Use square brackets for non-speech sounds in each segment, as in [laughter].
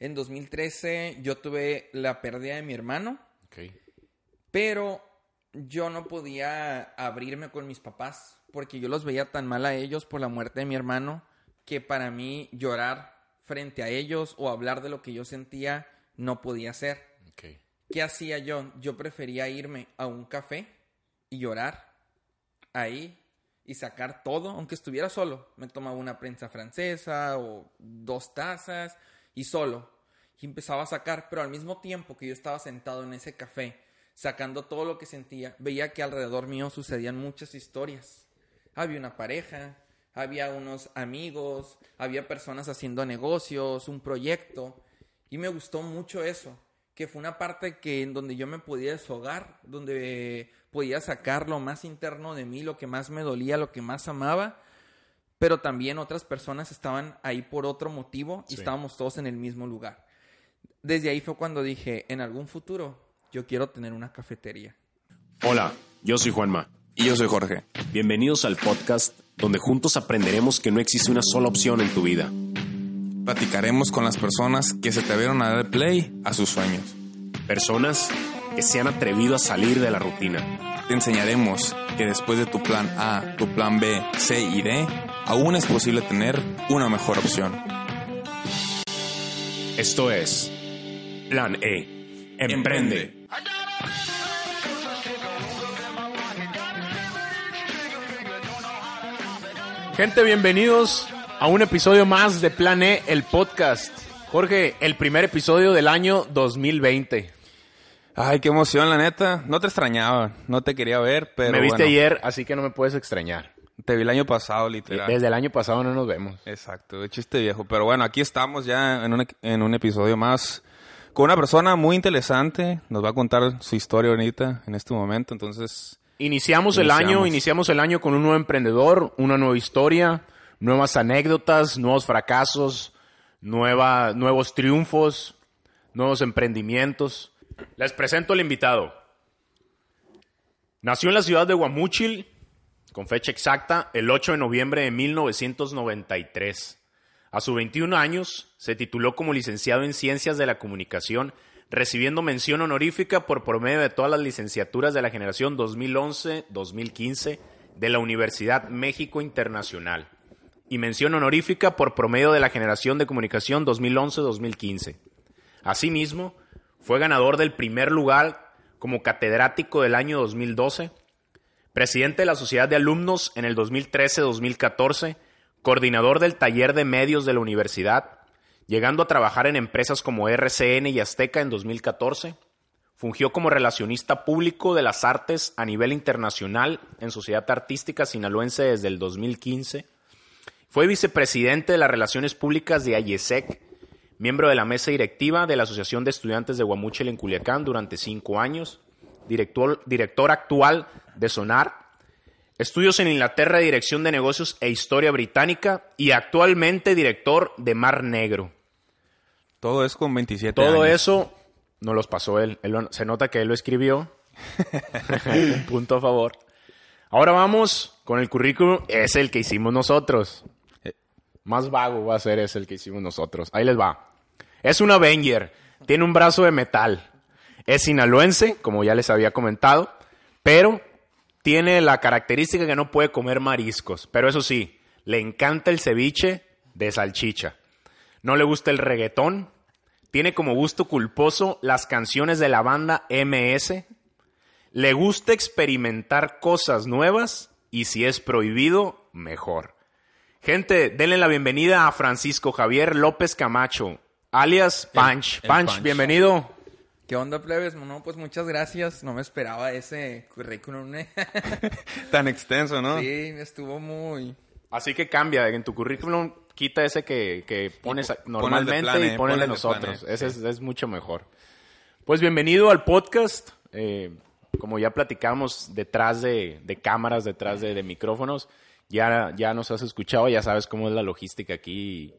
En 2013 yo tuve la pérdida de mi hermano. Pero yo no podía abrirme con mis papás porque yo los veía tan mal a ellos por la muerte de mi hermano que para mí llorar frente a ellos o hablar de lo que yo sentía no podía ser. ¿Qué hacía yo? Yo prefería irme a un café y llorar ahí y sacar todo, aunque estuviera solo. Me tomaba una prensa francesa o dos tazas y solo. Y empezaba a sacar, pero al mismo tiempo que yo estaba sentado en ese café, sacando todo lo que sentía, veía que alrededor mío sucedían muchas historias. Había una pareja, había unos amigos, había personas haciendo negocios, un proyecto. Y me gustó mucho eso, que fue una parte que en donde yo me podía deshogar, donde podía sacar lo más interno de mí, lo que más me dolía, lo que más amaba, pero también otras personas estaban ahí por otro motivo y estábamos todos en el mismo lugar. Desde ahí fue cuando dije, en algún futuro yo quiero tener una cafetería. Hola, yo soy Juanma. Y yo soy Jorge. Bienvenidos al podcast donde juntos aprenderemos que no existe una sola opción en tu vida. Platicaremos con las personas que se atrevieron a dar play a sus sueños. Personas que se han atrevido a salir de la rutina. Te enseñaremos que después de tu plan A, tu plan B, C y D, aún es posible tener una mejor opción. Esto es Plan E. Emprende. Gente, bienvenidos a un episodio más de Plan E, el podcast. Jorge, el primer episodio del año 2020. Ay, qué emoción, la neta. No te extrañaba, no te quería ver, pero. me viste bueno, ayer, así que no me puedes extrañar. Te vi el año pasado, literal. Desde el año pasado no nos vemos. Exacto, de chiste viejo. Pero bueno, aquí estamos ya en un, en un episodio más con una persona muy interesante. Nos va a contar su historia ahorita, en este momento. Entonces, Iniciamos el Iniciamos. año, iniciamos el año con un nuevo emprendedor, una nueva historia, nuevas anécdotas, nuevos fracasos, nueva, nuevos triunfos, nuevos emprendimientos. Les presento al invitado. Nació en la ciudad de Guamúchil, con fecha exacta, el 8 de noviembre de 1993. A sus 21 años, se tituló como licenciado en Ciencias de la Comunicación, recibiendo mención honorífica por promedio de todas las licenciaturas de la generación 2011-2015 de la Universidad México Internacional y mención honorífica por promedio de la generación de comunicación 2011-2015. Asimismo, fue ganador del primer lugar como catedrático del año 2012, presidente de la Sociedad de Alumnos en el 2013-2014, coordinador del taller de medios de la universidad, llegando a trabajar en empresas como RCN y Azteca en 2014. Fungió como relacionista público de las artes a nivel internacional en Sociedad Artística Sinaloense desde el 2015. Fue vicepresidente de las Relaciones Públicas de AYESEC, miembro de la mesa directiva de la Asociación de Estudiantes de Guamúchil en Culiacán durante cinco años, director, director actual de Sonar, estudios en Inglaterra de Dirección de Negocios e Historia Británica y actualmente director de Mar Negro. todo es con 27 Todo años. eso no los pasó él. Él lo- se nota que él lo escribió. [laughs] [laughs] Punto a favor. Ahora vamos con el currículum. Es el que hicimos nosotros. Más vago va a ser ese el que hicimos nosotros. Ahí les va. Es un Avenger. Tiene un brazo de metal. Es sinaloense, como ya les había comentado. Pero tiene la característica que no puede comer mariscos. Pero eso sí, le encanta el ceviche de salchicha. No le gusta el reggaetón. Tiene como gusto culposo las canciones de la banda MS. Le gusta experimentar cosas nuevas y si es prohibido, mejor. Gente, denle la bienvenida a Francisco Javier López Camacho, alias Punch. el Punch, Punch. bienvenido. ¿Qué onda, plebes? No, pues muchas gracias. No me esperaba ese currículum. ¿eh? [laughs] Tan extenso, ¿no? sí, estuvo muy... Así que cambia, en tu currículum quita ese que, que pones pon normalmente y pon ponle el de nosotros. Ese es, es mucho mejor. Pues bienvenido al podcast. Eh, como ya platicamos detrás de, de cámaras, detrás de, de micrófonos, ya, ya nos has escuchado, ya sabes cómo es la logística aquí.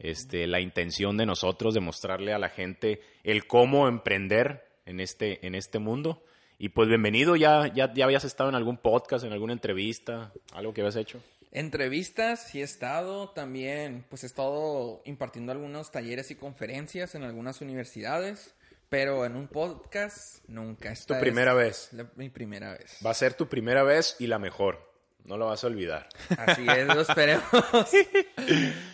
Este, la intención de nosotros de mostrarle a la gente el cómo emprender en este, en este mundo. Y pues bienvenido, ya, ya, ya habías estado en algún podcast, en alguna entrevista, algo que habías hecho. Entrevistas, sí he estado. También, pues he estado impartiendo algunos talleres y conferencias en algunas universidades. Pero en un podcast, nunca. Tu primera vez. la- mi primera vez. Va a ser tu primera vez y la mejor. No lo vas a olvidar. Así es, lo esperemos. [laughs]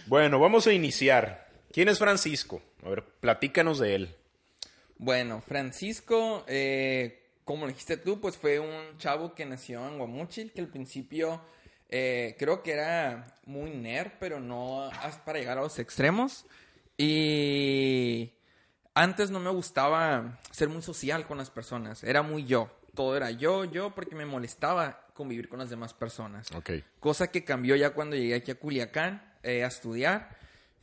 Bueno, vamos a iniciar. ¿Quién es Francisco? A ver, platícanos de él. Bueno, Francisco, eh, como dijiste tú, pues fue un chavo que nació en Guamúchil, que al principio eh, creo que era muy nerd, pero no para llegar a los extremos. Y antes no me gustaba ser muy social con las personas, era muy yo. Todo era yo, yo, porque me molestaba convivir con las demás personas. Ok. Cosa que cambió ya cuando llegué aquí a Culiacán eh, a estudiar.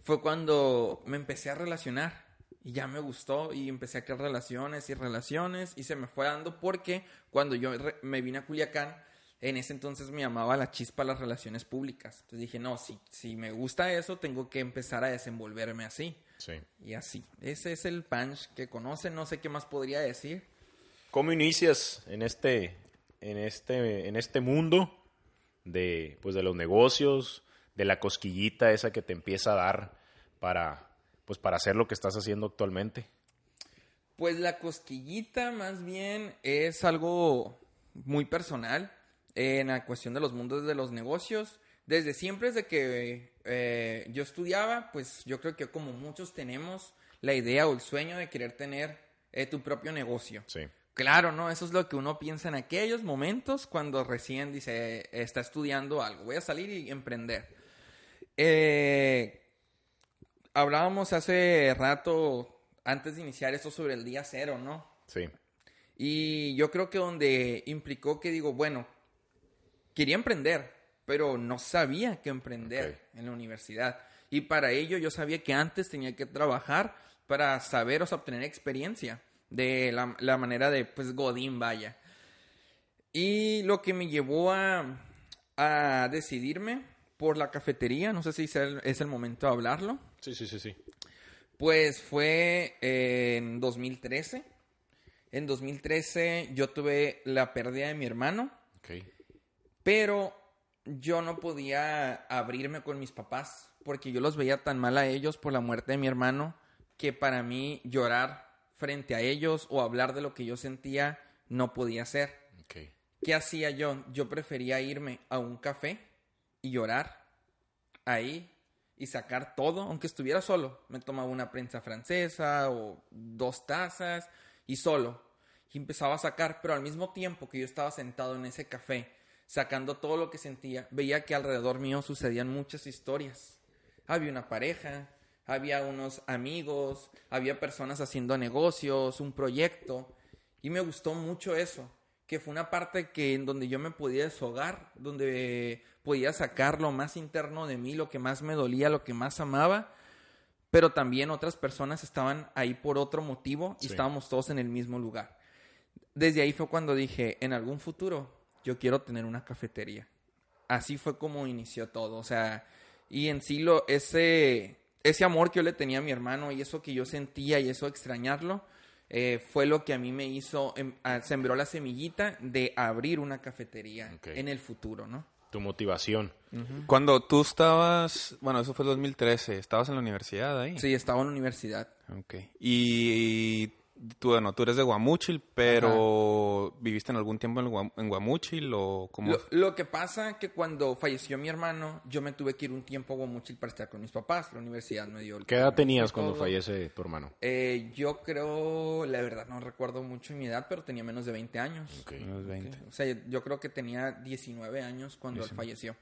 Fue cuando me empecé a relacionar. Y ya me gustó y empecé a crear relaciones y relaciones. Y se me fue dando porque cuando yo me vine a Culiacán, en ese entonces me llamaba la chispa las relaciones públicas. Entonces dije, no, si, si me gusta eso, tengo que empezar a desenvolverme así. Sí. Y así. Ese es el punch que conocen. No sé qué más podría decir. ¿Cómo inicias en este, en este, en este mundo de, pues, de los negocios, de la cosquillita esa que te empieza a dar para, pues, para hacer lo que estás haciendo actualmente? Pues la cosquillita más bien es algo muy personal en la cuestión de los mundos de los negocios. Desde siempre, desde que eh, yo estudiaba, pues yo creo que como muchos tenemos la idea o el sueño de querer tener eh, tu propio negocio. Sí. Claro, ¿no? Eso es lo que uno piensa en aquellos momentos cuando recién dice, está estudiando algo, voy a salir y emprender. Eh, hablábamos hace rato, antes de iniciar esto, sobre el día cero, ¿no? Sí. Y yo creo que donde implicó que digo, bueno, quería emprender, pero no sabía qué emprender en la universidad. Y para ello yo sabía que antes tenía que trabajar para saber, o sea, obtener experiencia de la, la manera de, pues, Godín, vaya. Y lo que me llevó a, a decidirme por la cafetería, no sé si es el, es el momento de hablarlo, Sí, sí, sí, sí. pues fue en 2013. En 2013 yo tuve la pérdida de mi hermano, Ok. pero yo no podía abrirme con mis papás porque yo los veía tan mal a ellos por la muerte de mi hermano que para mí llorar frente a ellos o hablar de lo que yo sentía no podía ser. Ok. ¿Qué hacía yo? Yo prefería irme a un café y llorar ahí y sacar todo, aunque estuviera solo. Me tomaba una prensa francesa o dos tazas y solo. Y empezaba a sacar, pero al mismo tiempo que yo estaba sentado en ese café, sacando todo lo que sentía, veía que alrededor mío sucedían muchas historias. Había una pareja, había unos amigos, había personas haciendo negocios, un proyecto. Y me gustó mucho eso, que fue una parte que en donde yo me podía deshogar, donde podía sacar lo más interno de mí, lo que más me dolía, lo que más amaba, pero también otras personas estaban ahí por otro motivo y Sí. estábamos todos en el mismo lugar. Desde ahí fue cuando dije, en algún futuro yo quiero tener una cafetería. Así fue como inició todo, o sea, y en sí lo, ese, ese amor que yo le tenía a mi hermano y eso que yo sentía y eso extrañarlo, eh, fue lo que a mí me hizo, em, a- sembró la semillita de abrir una cafetería en el futuro, ¿no? Tu motivación. Cuando tú estabas, bueno, eso fue el 2013, estabas en la universidad ahí. Sí, estaba en la universidad. Ok. Y tú, bueno, tú eres de Guamúchil, pero ¿viviste en algún tiempo en, Guam- en Guamúchil o cómo? Lo, lo que pasa que cuando falleció mi hermano, yo me tuve que ir un tiempo a Guamúchil para estar con mis papás. La universidad me dio el ¿Qué edad tenías cuando todo. fallece tu hermano? Eh, yo creo, la verdad no recuerdo mucho mi edad, pero tenía menos de 20 años. Unos 20. O sea, yo creo que tenía 19 años cuando él falleció.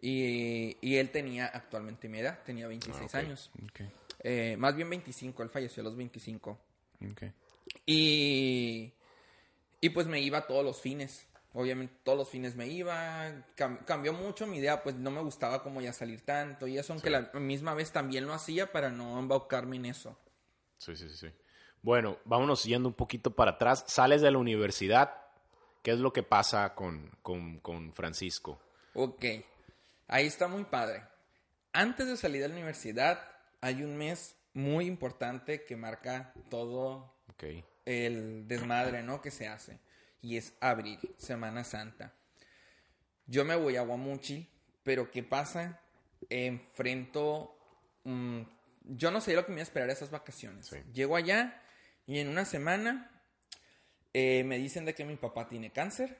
Y, y él tenía actualmente mi edad, tenía 26 Ah, años. Ok, Eh, más bien 25, él falleció a los 25. Ok. Y, y pues me iba todos los fines Obviamente todos los fines me iba, cambió mucho mi idea, pues no me gustaba como ya salir tanto y eso, aunque la misma vez también lo hacía para no embaucarme en eso. Sí, sí, sí. Bueno, vámonos yendo un poquito para atrás. Sales de la universidad, ¿qué es lo que pasa con, con, con Francisco? Ok, ahí está muy padre. Antes de salir de la universidad, hay un mes muy importante que marca todo el desmadre, ¿no? Que se hace y es abril, Semana Santa. Yo me voy a Guamuchi, pero ¿qué pasa? Enfrento... yo no sé lo que me iba a esperar esas vacaciones. Llego allá y en una semana eh, me dicen de que mi papá tiene cáncer.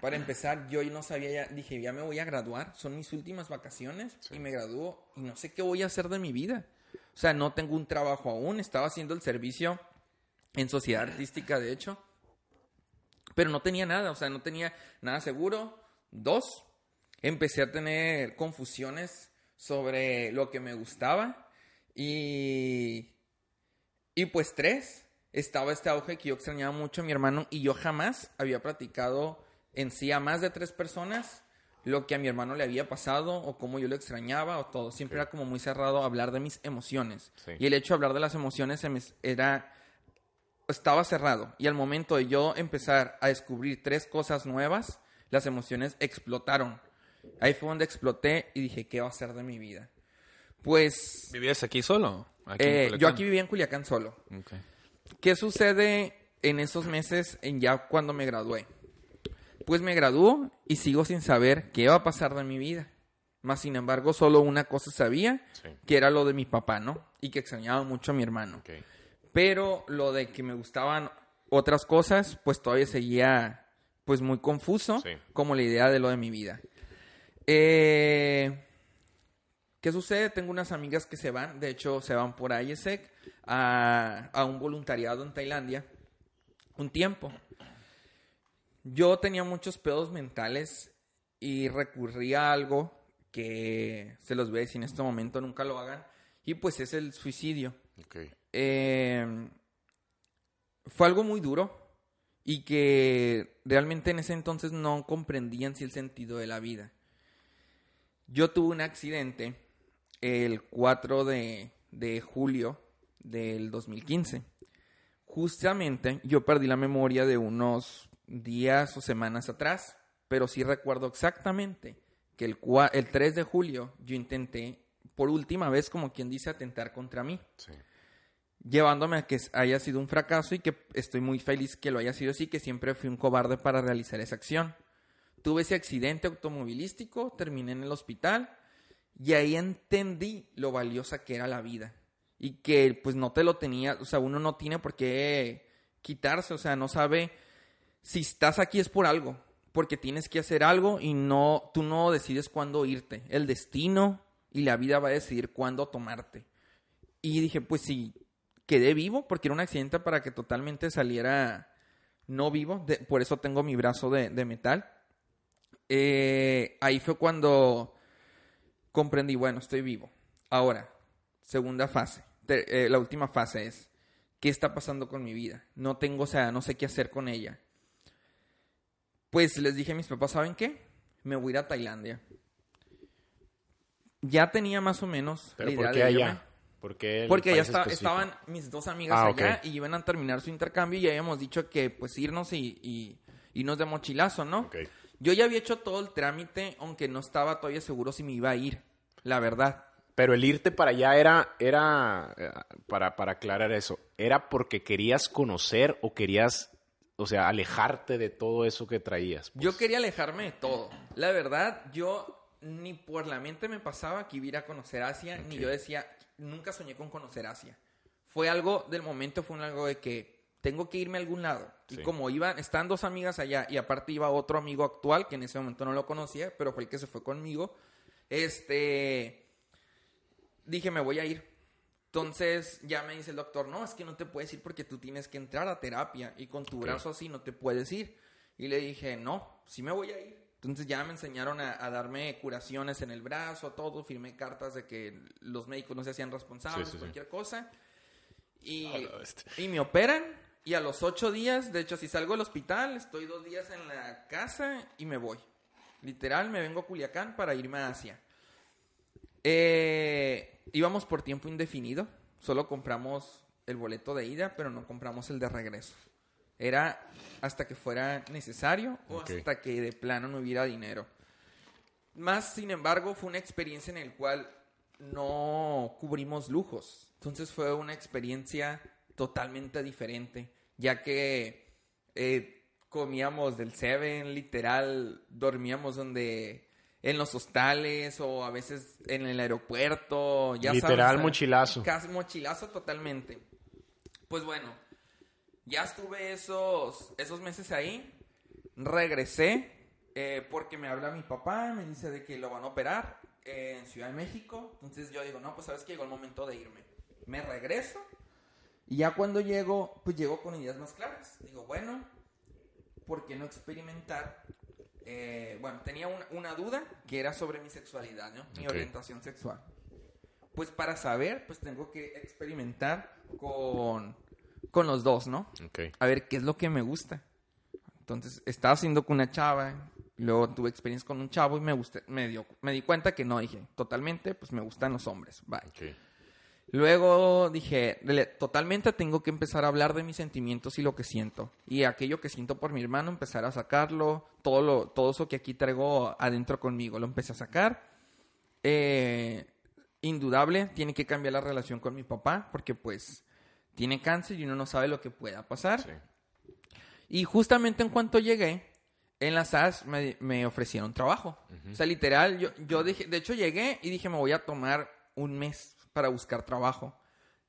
Para empezar, yo no sabía, ya, dije, ya me voy a graduar, son mis últimas vacaciones y me gradúo y no sé qué voy a hacer de mi vida. O sea, no tengo un trabajo aún, estaba haciendo el servicio en sociedad artística, de hecho. Pero no tenía nada, o sea, no tenía nada seguro. Dos, empecé a tener confusiones sobre lo que me gustaba. Y, y pues tres, estaba este auge que yo extrañaba mucho a mi hermano y yo jamás había platicado en sí a más de tres personas lo que a mi hermano le había pasado o cómo yo lo extrañaba o todo. Siempre era como muy cerrado hablar de mis emociones. Y el hecho de hablar de las emociones era estaba cerrado y al momento de yo empezar a descubrir tres cosas nuevas, las emociones explotaron. Ahí fue donde exploté y dije, ¿qué va a hacer de mi vida? Pues... ¿Vivías aquí solo? Eh, yo aquí vivía en Culiacán solo. ¿Qué sucede en esos meses en ya cuando me gradué? Pues me graduó y sigo sin saber qué va a pasar de mi vida. Más sin embargo, solo una cosa sabía, que era lo de mi papá, ¿no? Y que extrañaba mucho a mi hermano. Pero lo de que me gustaban otras cosas, pues todavía seguía pues muy confuso, como la idea de lo de mi vida. Eh, ¿Qué sucede? Tengo unas amigas que se van, de hecho se van por IESEC a, a un voluntariado en Tailandia un tiempo. Yo tenía muchos pedos mentales y recurrí a algo que se los voy a decir en este momento, nunca lo hagan, y pues es el suicidio. Em, fue algo muy duro y que realmente en ese entonces no comprendían si el sentido de la vida. Yo tuve un accidente el 4 de, de julio del 2015. Justamente yo perdí la memoria de unos días o semanas atrás, pero sí recuerdo exactamente que el, el 3 de julio yo intenté por última vez, como quien dice, atentar contra mí. Llevándome a que haya sido un fracaso y que estoy muy feliz que lo haya sido así, que siempre fui un cobarde para realizar esa acción. Tuve ese accidente automovilístico, terminé en el hospital y ahí entendí lo valiosa que era la vida. Y que pues no te lo tenía, o sea, uno no tiene por qué quitarse, o sea, no sabe si estás aquí es por algo, porque tienes que hacer algo y no, tú no decides cuándo irte. El destino y la vida va a decidir cuándo tomarte. Y dije, pues sí, quedé vivo porque era un accidente para que totalmente saliera no vivo. por eso tengo mi brazo de, metal. Eh, ahí fue cuando comprendí, bueno, estoy vivo. Ahora, segunda fase. Eh, la última fase es, ¿qué está pasando con mi vida? No tengo, o sea, no sé qué hacer con ella. Pues les dije a mis papás, ¿saben qué? Me voy a ir a Tailandia ya tenía más o menos la idea ¿por qué de allá? Porque ya estaban mis dos amigas ah, allá y iban a terminar su intercambio y ya habíamos dicho que pues irnos y, y irnos de mochilazo, ¿no? Yo ya había hecho todo el trámite, aunque no estaba todavía seguro si me iba a ir, la verdad. Pero el irte para allá era, era, eh, para, para aclarar eso, ¿era porque querías conocer o querías, o sea, alejarte de todo eso que traías? Yo pues? quería alejarme de todo. La verdad, yo ni por la mente me pasaba que iba a conocer Asia, ni yo decía, nunca soñé con conocer Asia. Fue algo del momento, fue algo de que tengo que irme a algún lado. Y como iban, están dos amigas allá y aparte iba otro amigo actual, que en ese momento no lo conocía, pero fue el que se fue conmigo, este, dije, me voy a ir. Entonces ya me dice el doctor, no, es que no te puedes ir porque tú tienes que entrar a terapia y con tu brazo así no te puedes ir. Y le dije, no, sí me voy a ir entonces ya me enseñaron a, darme curaciones en el brazo, todo, firmé cartas de que los médicos no se hacían responsables de cualquier cosa. Y, y me operan Y a los ocho días, de hecho, si salgo del hospital, estoy dos días en la casa y me voy. Literal, me vengo a Culiacán para irme a Asia. Eh, íbamos por tiempo indefinido. Solo compramos el boleto de ida, pero no compramos el de regreso. Era hasta que fuera necesario o hasta que de plano no hubiera dinero. Más, sin embargo, fue una experiencia en la cual no cubrimos lujos. Entonces fue una experiencia totalmente diferente, ya que eh, comíamos del Seven, literal, dormíamos donde en los hostales o a veces en el aeropuerto, ya literal mochilazo. Casi mochilazo totalmente. Pues bueno, ya estuve esos esos meses ahí, regresé eh, porque me habla mi papá, me dice de que lo van a operar en Ciudad de México, entonces yo digo, no, pues sabes que llegó el momento de irme. Me regreso y ya cuando llego, pues llego con ideas más claras. Digo, bueno, ¿por qué no experimentar? Eh, bueno, tenía una, duda que era sobre mi sexualidad, ¿no? Mi orientación sexual. Pues para saber, pues tengo que experimentar con, con los dos, ¿no? A ver qué es lo que me gusta. Entonces, estaba haciendo con una chava, luego tuve experiencia con un chavo y me, gusté, me, dio, me di cuenta que no, dije, totalmente, pues me gustan los hombres, bye. Luego dije, totalmente tengo que empezar a hablar de mis sentimientos y lo que siento. Y aquello que siento por mi hermano, empezar a sacarlo, todo, lo, todo eso que aquí traigo adentro conmigo, lo empecé a sacar. Eh, indudable, tiene que cambiar la relación con mi papá, porque pues tiene cáncer y uno no sabe lo que pueda pasar. Y justamente en cuanto llegué, en la SAS me, ofrecieron trabajo. O sea, literal, yo, yo dije, de hecho llegué y dije, me voy a tomar un mes para buscar trabajo.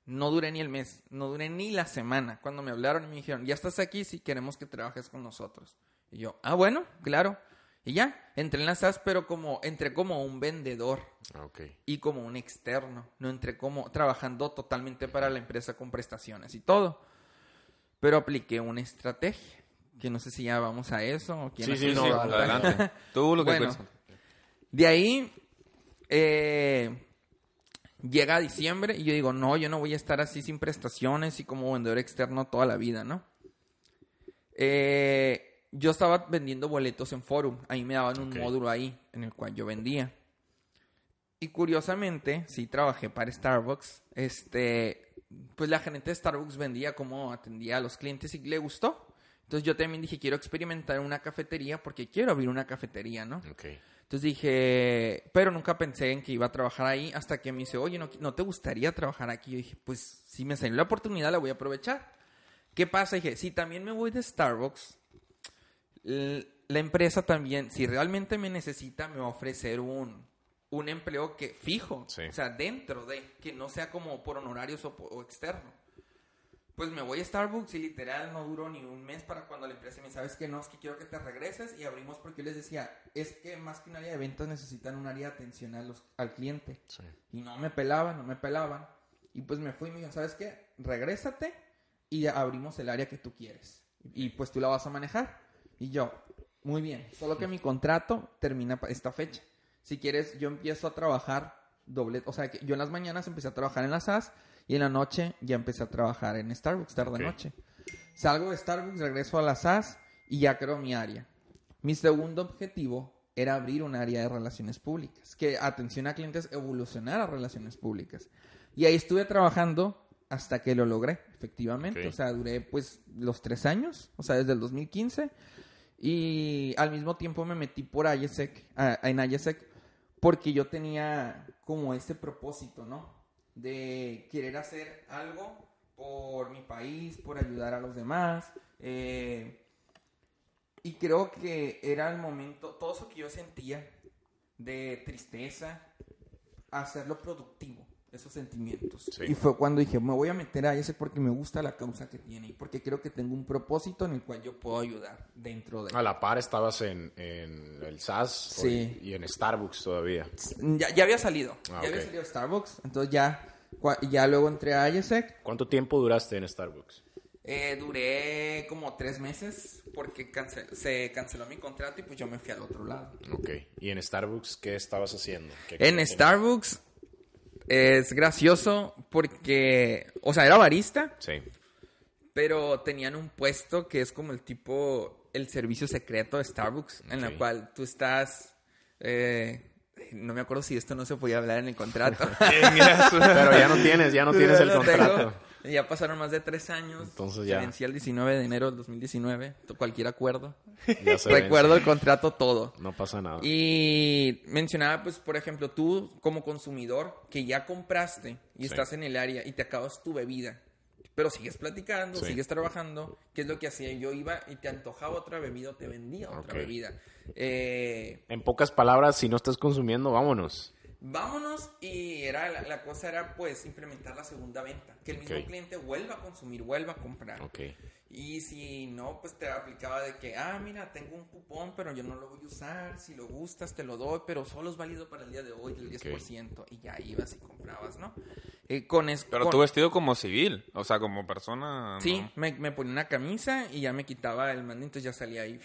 No duré ni el mes, no duré ni la semana. Cuando me hablaron y me dijeron, ya estás aquí, si queremos que trabajes con nosotros. Y yo, ah, bueno, claro. Y ya, entré en la SAS, pero como, entré como un vendedor. Ah, y como un externo. No entré como trabajando totalmente para la empresa con prestaciones y todo. Pero apliqué una estrategia. Que no sé si ya vamos a eso. sí, sí, no, adelante. Tú lo que bueno, De ahí, eh, llega diciembre y yo digo, no, yo no voy a estar así sin prestaciones y como vendedor externo toda la vida, ¿no? Eh, yo estaba vendiendo boletos en Forum, ahí me daban un módulo ahí en el cual yo vendía. Y curiosamente, sí trabajé para Starbucks, este, pues la gerente de Starbucks vendía como atendía a los clientes y le gustó. Entonces yo también dije, quiero experimentar una cafetería porque quiero abrir una cafetería, ¿no? Okay. Entonces dije, pero nunca pensé en que iba a trabajar ahí hasta que me dice, oye, ¿no, te gustaría trabajar aquí? Yo dije, pues si me salió la oportunidad la voy a aprovechar. ¿Qué pasa? Dije, si también me voy de Starbucks, la empresa también, si realmente me necesita, me va a ofrecer un, un empleo que fijo, o sea, dentro de, que no sea como por honorarios o externo pues me voy a Starbucks y literal no duró ni un mes para cuando la empresa me sabes que no, es que quiero que te regreses y abrimos porque yo les decía, es que más que un área de ventas necesitan un área de atención al cliente. Y no me pelaban, no me pelaban. Y pues me fui y me dijeron, ¿sabes qué? Regrésate y abrimos el área que tú quieres. Y, pues tú la vas a manejar. Y yo, muy bien, solo que mi contrato termina esta fecha. Si quieres, yo empiezo a trabajar doble, o sea, que yo en las mañanas empecé a trabajar en la SAS y en la noche ya empecé a trabajar en Starbucks, tarde noche. Salgo de Starbucks, regreso a la SAS y ya creo mi área. Mi segundo objetivo era abrir un área de relaciones públicas, que atención a clientes evolucionar a relaciones públicas. Y ahí estuve trabajando hasta que lo logré, efectivamente. O sea, duré pues los tres años, o sea, desde el 2015. Y al mismo tiempo me metí por IESEC, en IESEC, porque yo tenía como ese propósito, ¿no? De querer hacer algo por mi país, por ayudar a los demás. Eh, y creo que era el momento, todo eso que yo sentía de tristeza, hacerlo productivo esos sentimientos. Y fue cuando dije, me voy a meter a ese porque me gusta la causa que tiene y porque creo que tengo un propósito en el cual yo puedo ayudar dentro de... A la par estabas en, el SAS y en Starbucks todavía. Ya, había salido, ah, ya había salido Starbucks, entonces ya, ya luego entré a IESEC. ¿Cuánto tiempo duraste en Starbucks? Eh, duré como tres meses porque se canceló mi contrato y pues yo me fui al otro lado. Ok. ¿Y en Starbucks qué estabas haciendo? en Starbucks es gracioso porque, o sea, era barista. Sí. Pero tenían un puesto que es como el tipo, el servicio secreto de Starbucks, en la Ok. cual tú estás... eh, no me acuerdo si esto no se podía hablar en el contrato. [laughs] [laughs] Pero ya no tienes, ya no tienes el tengo. Ya pasaron más de tres años. Entonces Se ya. vencía el 19 de enero del 2019. Cualquier acuerdo. Ya se Recuerdo vence. el contrato todo. No pasa nada. Y mencionaba, pues, por ejemplo, tú como consumidor que ya compraste y Sí. estás en el área y te acabas tu bebida, pero sigues platicando, Sí. sigues trabajando, ¿qué es lo que hacía? Yo iba y te antojaba otra bebida o te vendía otra bebida. Eh, En pocas palabras, si no estás consumiendo, vámonos. Vámonos y era la, la cosa era pues implementar la segunda venta, que el mismo cliente vuelva a consumir, vuelva a comprar. Ok. Y si no, pues te aplicaba de que, ah, mira, tengo un cupón, pero yo no lo voy a usar. Si lo gustas, te lo doy, pero solo es válido para el día de hoy, del 10%. Y ya ibas y comprabas, ¿no? Eh, con es- Pero con- tú vestido como civil, o sea, como persona. Sí, ¿no? me, me ponía una camisa y ya me quitaba el entonces ya salía ahí.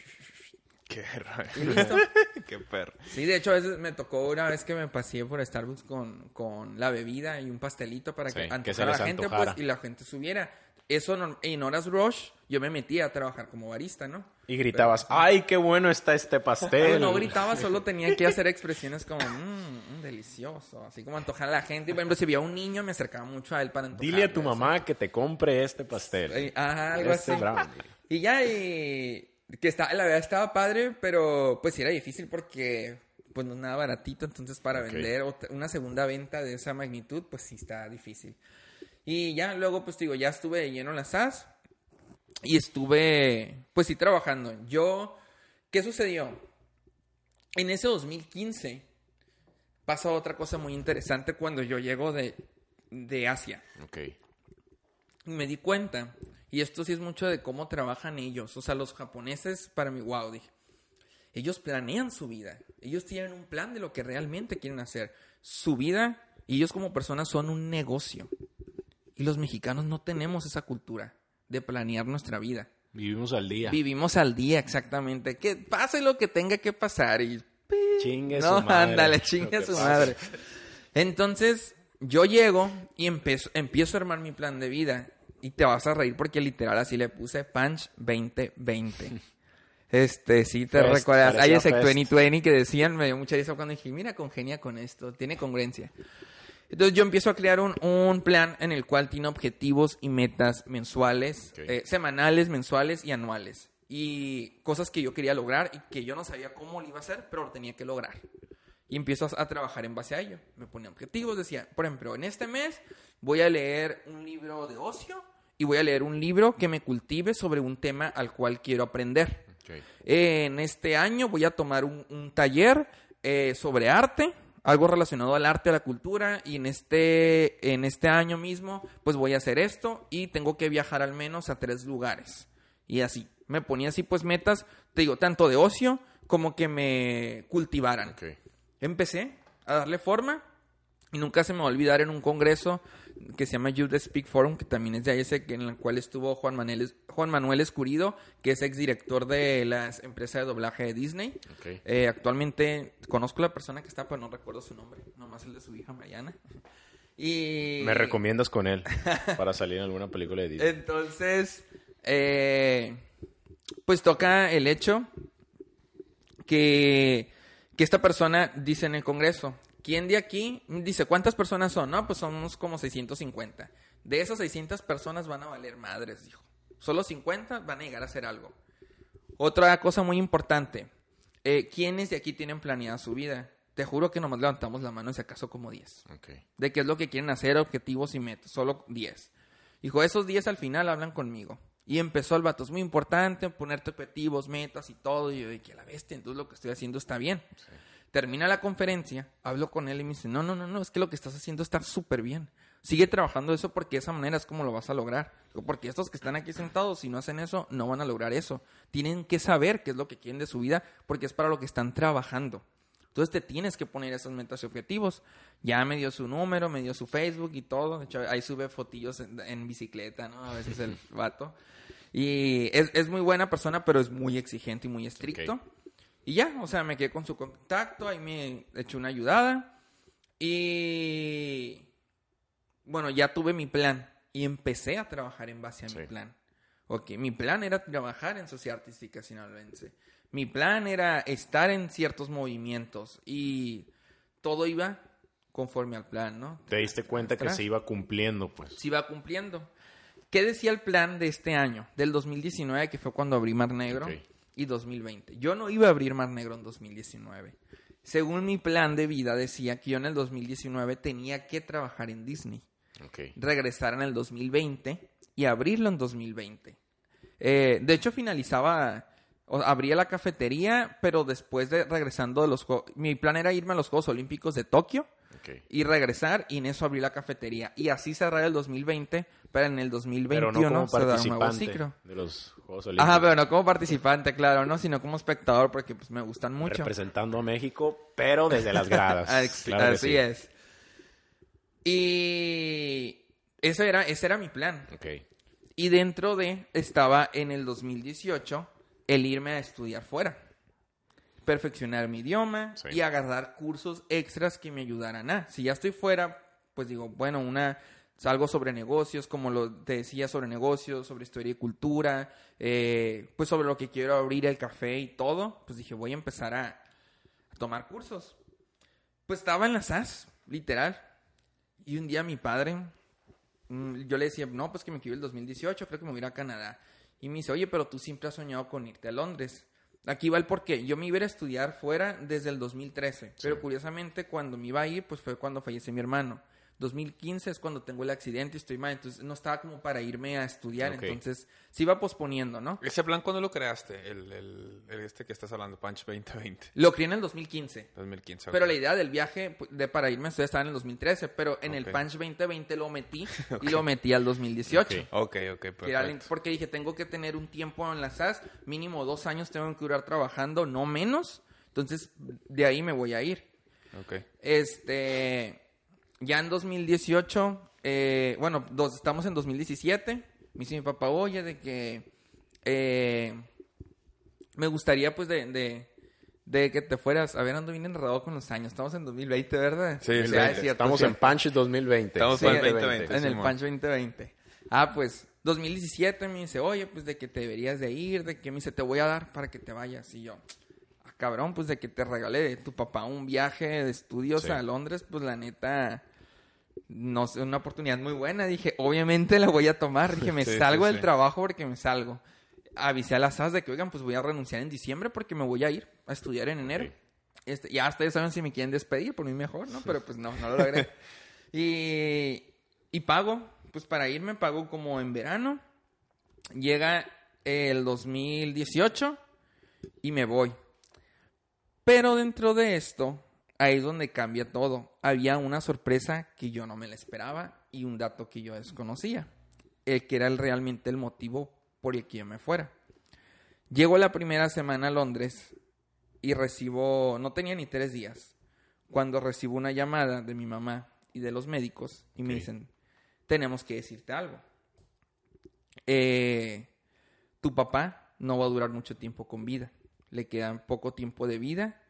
Qué [laughs] listo. [laughs] Qué perro. Sí, de hecho, a veces me tocó una vez que me pasé por Starbucks con, con la bebida y un pastelito para que Sí, que antojara se a la gente, pues, y la gente subiera. Eso no- en horas rush, yo me metía a trabajar como barista, ¿no? Y gritabas, ¡ay, qué bueno está este pastel! Pero no gritaba, solo tenía que hacer expresiones como, mmm, mm, delicioso, así como antojar a la gente. Y, por ejemplo, si veía un niño, me acercaba mucho a él para antojar. Dile a tu mamá que te compre este pastel. Ajá, algo Este así. brownie. Y ya, y que está, la verdad estaba padre, pero pues sí era difícil porque pues no es nada baratito, entonces para vender otra- una segunda venta de esa magnitud, pues sí está difícil. Y ya luego, pues digo, ya estuve de lleno en la SAS y estuve, pues sí, trabajando. Yo, ¿qué sucedió? En ese 2015 pasa otra cosa muy interesante cuando yo llego de, de Asia. Ok. Y me di cuenta, y esto sí es mucho de cómo trabajan ellos, o sea, los japoneses, para mí, wow, dije, ellos planean su vida, ellos tienen un plan de lo que realmente quieren hacer. Su vida, y ellos como personas son un negocio. Y los mexicanos no tenemos esa cultura de planear nuestra vida. Vivimos al día. Vivimos al día, exactamente. Que pase lo que tenga que pasar y Chingue no, su [laughs] madre. ándale, chingue a su pase. madre. Entonces, yo llego y empiezo, empiezo a armar mi plan de vida. Y te vas a reír porque literal así le puse Punch 2020. [laughs] Este, sí te Fest, recuerdas. Hay ese fest. 2020 que decían, me dio mucha risa cuando dije, mira, congenia con esto, tiene congruencia. Entonces yo empiezo a crear un, un plan en el cual tiene objetivos y metas mensuales, eh, semanales, mensuales y anuales. Y cosas que yo quería lograr y que yo no sabía cómo lo iba a hacer, pero lo tenía que lograr. Y empiezo a, a trabajar en base a ello. Me ponía objetivos, decía, por ejemplo, en este mes voy a leer un libro de ocio y voy a leer un libro que me cultive sobre un tema al cual quiero aprender. Ok. En este año voy a tomar un, un taller eh, sobre arte, algo relacionado al arte, a la cultura, y en este, en este año mismo, pues voy a hacer esto y tengo que viajar al menos a tres lugares. Y así, me ponía así pues metas, te digo, tanto de ocio como que me cultivaran. Ok. Empecé a darle forma y nunca se me va a olvidar en un congreso que se llama Youth Speak Forum, que también es de ese en el cual estuvo Juan Manuel, Juan Manuel Escurido, que es exdirector de la empresa de doblaje de Disney. Eh, actualmente conozco la persona que está, pero no recuerdo su nombre, nomás el de su hija Mariana. Y Me recomiendas con él para salir en alguna película de Disney. entonces, eh, pues toca el hecho que, que esta persona dice en el Congreso, ¿quién de aquí? Dice, ¿cuántas personas son? No, pues somos como 650. De esas 600 personas van a valer madres, dijo. Solo 50 van a llegar a hacer algo. Otra cosa muy importante, eh, ¿quiénes de aquí tienen planeada su vida? Te juro que nomás levantamos la mano si acaso como 10 Ok. de qué es lo que quieren hacer, objetivos y metas. Solo 10. Dijo, esos 10 al final hablan conmigo. Y empezó el vato, es muy importante ponerte objetivos, metas y todo. Y yo dije, a la bestia, entonces lo que estoy haciendo está bien. Termina la conferencia, hablo con él y me dice, no, no, no, no, es que lo que estás haciendo está súper bien. Sigue trabajando eso porque de esa manera es como lo vas a lograr. Porque estos que están aquí sentados, si no hacen eso, no van a lograr eso. Tienen que saber qué es lo que quieren de su vida porque es para lo que están trabajando. Entonces te tienes que poner esas metas y objetivos. Ya me dio su número, me dio su Facebook y todo. De hecho, ahí sube fotillos en, en bicicleta, ¿no? A veces el [laughs] vato. Y es, es muy buena persona, pero es muy exigente y muy estricto. Y ya, o sea, me quedé con su contacto, ahí me echó una ayudada. Y bueno, ya tuve mi plan y empecé a trabajar en base a Sí. mi plan. Ok, mi plan era trabajar en Sociedad Artística Sinaloense. Mi plan era estar en ciertos movimientos y todo iba conforme al plan, ¿no? Te diste cuenta que se iba cumpliendo, pues. Se iba cumpliendo. ¿Qué decía el plan de este año? Del 2019, que fue cuando abrí Mar Negro, y 2020. Yo no iba a abrir Mar Negro en 2019. Según mi plan de vida decía que yo en el 2019 tenía que trabajar en Disney, regresar en el 2020 y abrirlo en 2020. Eh, de hecho, finalizaba, abría la cafetería, pero después de regresando de los Juegos, mi plan era irme a los Juegos Olímpicos de Tokio ok. y regresar y en eso abrí la cafetería y así cerrar el 2020 pero en el Pero 2021 no como se da un nuevo ciclo de los Juegos Olímpicos. ajá pero no como participante claro no sino como espectador porque pues me gustan mucho Representando a México, pero desde las gradas. [laughs] Claro que así sí. es y eso era ese era mi plan Ok. y dentro de estaba en el 2018 el irme a estudiar fuera perfeccionar mi idioma Sí. y agarrar cursos extras que me ayudaran a. Si ya estoy fuera, pues digo, bueno, una algo sobre negocios, como lo te decía sobre negocios, sobre historia y cultura, eh, pues sobre lo que quiero abrir el café y todo, pues dije, voy a empezar a, a tomar cursos. Pues estaba en la SAS, literal. Y un día mi padre, mm, yo le decía, no, pues que me quiero el 2018, creo que me voy a ir a Canadá. Y me dice, oye, pero tú siempre has soñado con irte a Londres. Aquí va el porqué. Yo me iba a ir a estudiar fuera desde el 2013. Pero curiosamente, cuando me iba a ir, pues fue cuando falleció mi hermano. 2015 es cuando tengo el accidente y estoy mal. Entonces no estaba como para irme a estudiar. Entonces se iba posponiendo, ¿no? ¿Ese plan cuándo lo creaste? El, el, el este que estás hablando, Punch 2020. Lo crié en el 2015. 2015. Pero ok. la idea del viaje pues, de para irme a estudiar estaba en el 2013. Pero en el. Punch 2020 lo metí [laughs] y lo metí al 2018. Ok. Ok, perfecto. porque dije, tengo que tener un tiempo en la SAS, mínimo dos años tengo que durar trabajando, no menos. Entonces, de ahí me voy a ir. Ok. Este, ya en 2018, eh, bueno, dos, estamos en 2017. Me dice mi papá, oye, de que eh, me gustaría, pues, de, de, de que te fueras. A ver, ando bien enredado con los años. Estamos en 2020, ¿verdad? Sí, Ya, sí. es cierto, Estamos es en. Punch 2020. Estamos Sí, en en- 2020. En el. Punch 2020. Ah, pues 2017 me dice, oye, pues de que te deberías de ir, de que me dice, te voy a dar para que te vayas. Y yo, ah, cabrón, pues de que te regale de tu papá un viaje de estudios Sí. a Londres, pues la neta, no sé, una oportunidad muy buena. Dije, obviamente la voy a tomar. Dije, me Sí, sí, salgo del sí. trabajo porque me salgo. Avisé a las SAS de que, oigan, pues voy a renunciar en diciembre porque me voy a ir a estudiar en enero. Este, ya ustedes saben si me quieren despedir, por mí mejor, ¿no? Pero pues no, no lo logré. [laughs] y, y pago, pues para irme pago como en verano. Llega el 2018 y me voy. Pero dentro de esto, ahí es donde cambia todo. Había una sorpresa que yo no me la esperaba y un dato que yo desconocía. El que era el- realmente el motivo por el que yo me fuera. Llego la primera semana a Londres y recibo, no tenía ni tres días, cuando recibo una llamada de mi mamá y de los médicos y me dicen, tenemos que decirte algo. Eh, tu papá no va a durar mucho tiempo con vida. Le quedan poco tiempo de vida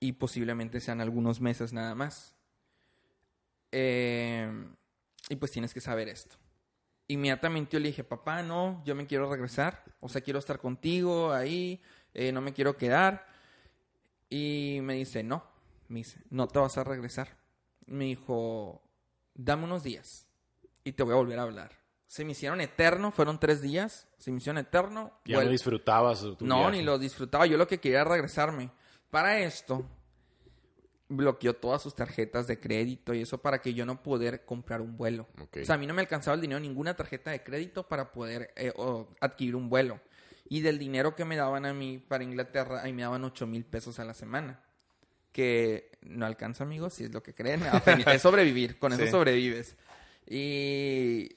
y posiblemente sean algunos meses nada más. Eh, y pues tienes que saber esto. Inmediatamente yo le dije, papá, no, yo me quiero regresar. O sea, quiero estar contigo ahí, eh, no me quiero quedar. Y me dice, no, me dice, no te vas a regresar. Me dijo, dame unos días y te voy a volver a hablar. Se me hicieron eterno, fueron tres días, se me hicieron eterno. Ya no disfrutabas tu no, viaje. ni lo disfrutaba. Yo lo que quería era regresarme. Para esto, bloqueó todas sus tarjetas de crédito y eso para que yo no poder comprar un vuelo. O sea, a mí no me alcanzaba el dinero, ninguna tarjeta de crédito para poder eh, o adquirir un vuelo. Y del dinero que me daban a mí para Inglaterra, ahí me daban 8 mil pesos a la semana. Que no alcanza, amigos, si es lo que creen. Es [laughs] sobrevivir, con eso Sí. sobrevives. Y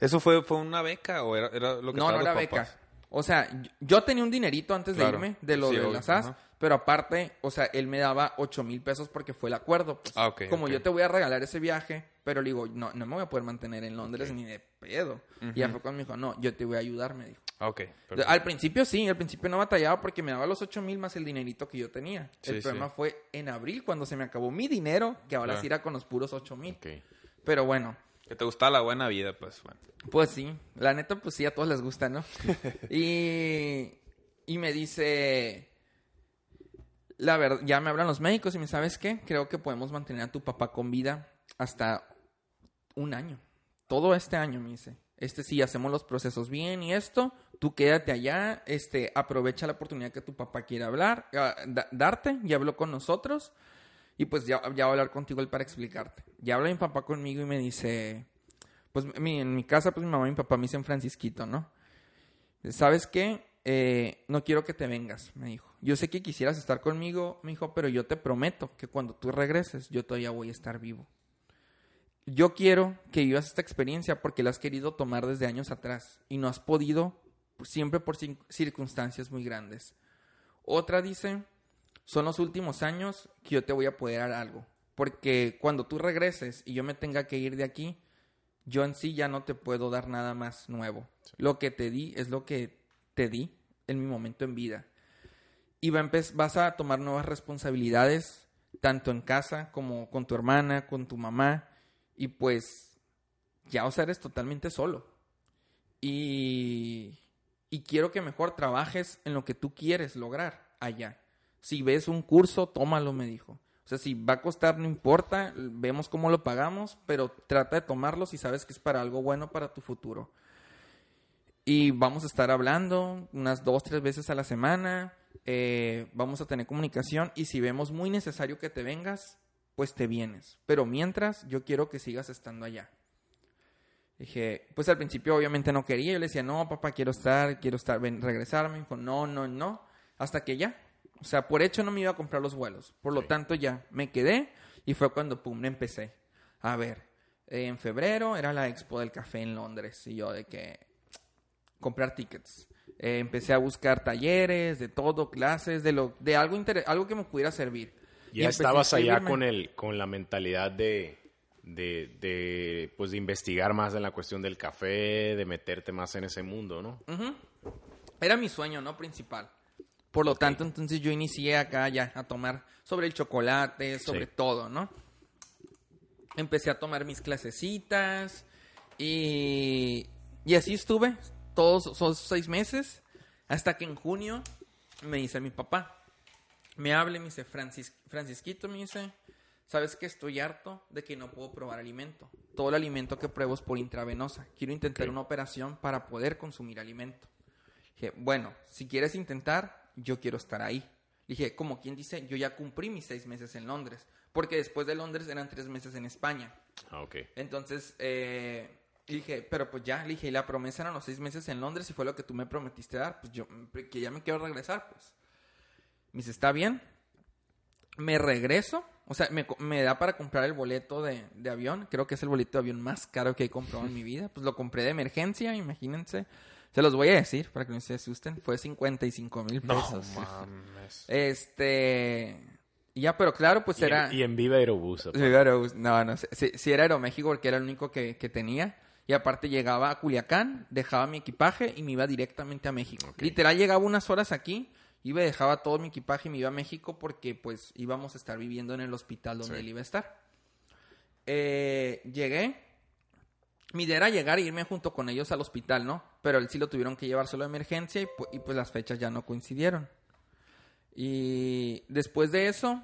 ¿Eso fue, fue una beca o era, era lo que no, no era los beca. papás? O sea, yo- tenía un dinerito antes Claro. de irme de lo Sí, de las SAS. Pero aparte, o sea, él me daba 8 mil pesos porque fue el acuerdo. Pues, Ah, como yo te voy a regalar ese viaje, pero le digo, no, no me voy a poder mantener en Londres ni de pedo. Y ya fue cuando me dijo, no, yo te voy a ayudar, me dijo. Ok. perfecto. Al principio sí, al principio no batallaba porque me daba los 8 mil más el dinerito que yo tenía. Sí, el problema sí. fue en abril cuando se me acabó mi dinero, que ahora Claro. sí era con los puros 8 mil. Pero bueno, Que te gusta la buena vida, pues, bueno. Pues sí, la neta, pues sí, a todos les gusta, ¿no? [laughs] y, y me dice, la verdad, ya me hablan los médicos y me sabes qué, creo que podemos mantener a tu papá con vida hasta un año. Todo este año, me dice. Este sí, hacemos los procesos bien y esto, tú quédate allá, este, aprovecha la oportunidad que tu papá quiere hablar, ah, da- darte, y habló con nosotros, y pues ya, ya va a hablar contigo él para explicarte. Ya habla mi papá conmigo y me dice, pues mi- en mi casa, pues mi mamá y mi papá me dicen Francisquito, ¿no? ¿Sabes qué? Eh, no quiero que te vengas, me dijo. Yo sé que quisieras estar conmigo, me dijo, pero yo te prometo que cuando tú regreses, yo todavía voy a estar vivo. Yo quiero que vivas esta experiencia porque la has querido tomar desde años atrás y no has podido, siempre por circunstancias muy grandes. Otra dice, son los últimos años que yo te voy a poder dar algo. Porque cuando tú regreses y yo me tenga que ir de aquí, yo en sí ya no te puedo dar nada más nuevo. Lo que te di es lo que te di en mi momento en vida. Y a vas a tomar nuevas responsabilidades, tanto en casa como con tu hermana, con tu mamá. Y pues ya, o sea, eres totalmente solo. Y, y quiero que mejor trabajes en lo que tú quieres lograr allá. Si ves un curso, tómalo, me dijo. O sea, si va a costar, no importa, vemos cómo lo pagamos, pero trata de tomarlo si sabes que es para algo bueno para tu futuro. Y vamos a estar hablando unas dos, tres veces a la semana. Eh, vamos a tener comunicación y si vemos muy necesario que te vengas, pues te vienes. Pero mientras, yo quiero que sigas estando allá. Dije, pues al principio obviamente no quería. Yo le decía, no, papá, quiero estar, quiero estar, ven, regresarme. Me dijo, no, no, no. Hasta que ya. O sea, por hecho no me iba a comprar los vuelos. Por lo tanto, ya me quedé y fue cuando, pum, empecé. A ver, eh, en febrero era la expo del café en Londres y yo de que comprar tickets. Eh, empecé a buscar talleres, de todo, clases, de lo, de algo inter- algo que me pudiera servir. Y Ya a estabas allá con el, con la mentalidad de, de, de, pues, de investigar más en la cuestión del café, de meterte más en ese mundo, ¿no? Era mi sueño, ¿no? Principal. Por lo tanto, entonces yo inicié acá ya a tomar sobre el chocolate, sobre Sí. todo, ¿no? Empecé a tomar mis clasecitas y, y así estuve todos esos seis meses hasta que en junio me dice mi papá, me habla y me dice, Francis, Francisquito, me dice, ¿sabes que estoy harto de que no puedo probar alimento? Todo el alimento que pruebo es por intravenosa. Quiero intentar Ok. una operación para poder consumir alimento. Dije, bueno, si quieres intentar, yo quiero estar ahí. Dije, como quien dice, yo ya cumplí mis seis meses en Londres, porque después de Londres eran tres meses en España. Ah, ok. Entonces, eh, dije, pero pues ya, le dije, y la promesa eran los seis meses en Londres y fue lo que tú me prometiste dar, pues yo, que ya me quiero regresar, pues. Me dice, está bien. Me regreso, o sea, me, me da para comprar el boleto de, de avión, creo que es el boleto de avión más caro que he comprado en mi vida, pues lo compré de emergencia, imagínense. Se los voy a decir para que no se asusten, fue 55 mil pesos. mames. [laughs] Este, ya, pero claro, pues Y, en- era... y en Viva Aerobús. Aparte. Aerobús. No, no sé. Sí, sí era Aeroméxico porque era el único que, que tenía. Y aparte llegaba a Culiacán, dejaba mi equipaje y me iba directamente a México. Literal llegaba unas horas aquí, iba y dejaba todo mi equipaje y me iba a México porque pues íbamos a estar viviendo en el hospital donde Sí. él iba a estar. Eh, llegué. Mi idea era llegar e irme junto con ellos al hospital, ¿no? Pero él sí lo tuvieron que llevar solo de emergencia y, y pues las fechas ya no coincidieron. Y después de eso,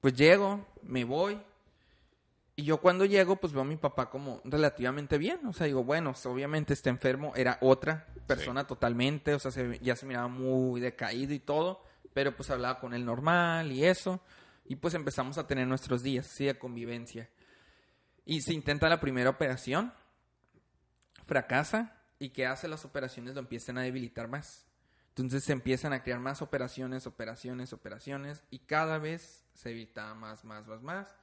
pues llego, me voy. Y yo cuando llego, pues veo a mi papá como relativamente bien. O sea, digo, bueno, obviamente está enfermo. Era otra persona totalmente. O sea, se- ya se miraba muy decaído y todo. Pero pues hablaba con él normal y eso. Y pues empezamos a tener nuestros días, sí, de convivencia. Y se intenta la primera operación. Fracasa. Y que hace las operaciones lo empiezan a debilitar más. Entonces se empiezan a crear más operaciones, operaciones, operaciones. Y cada vez se debilitaba más, más, más, más.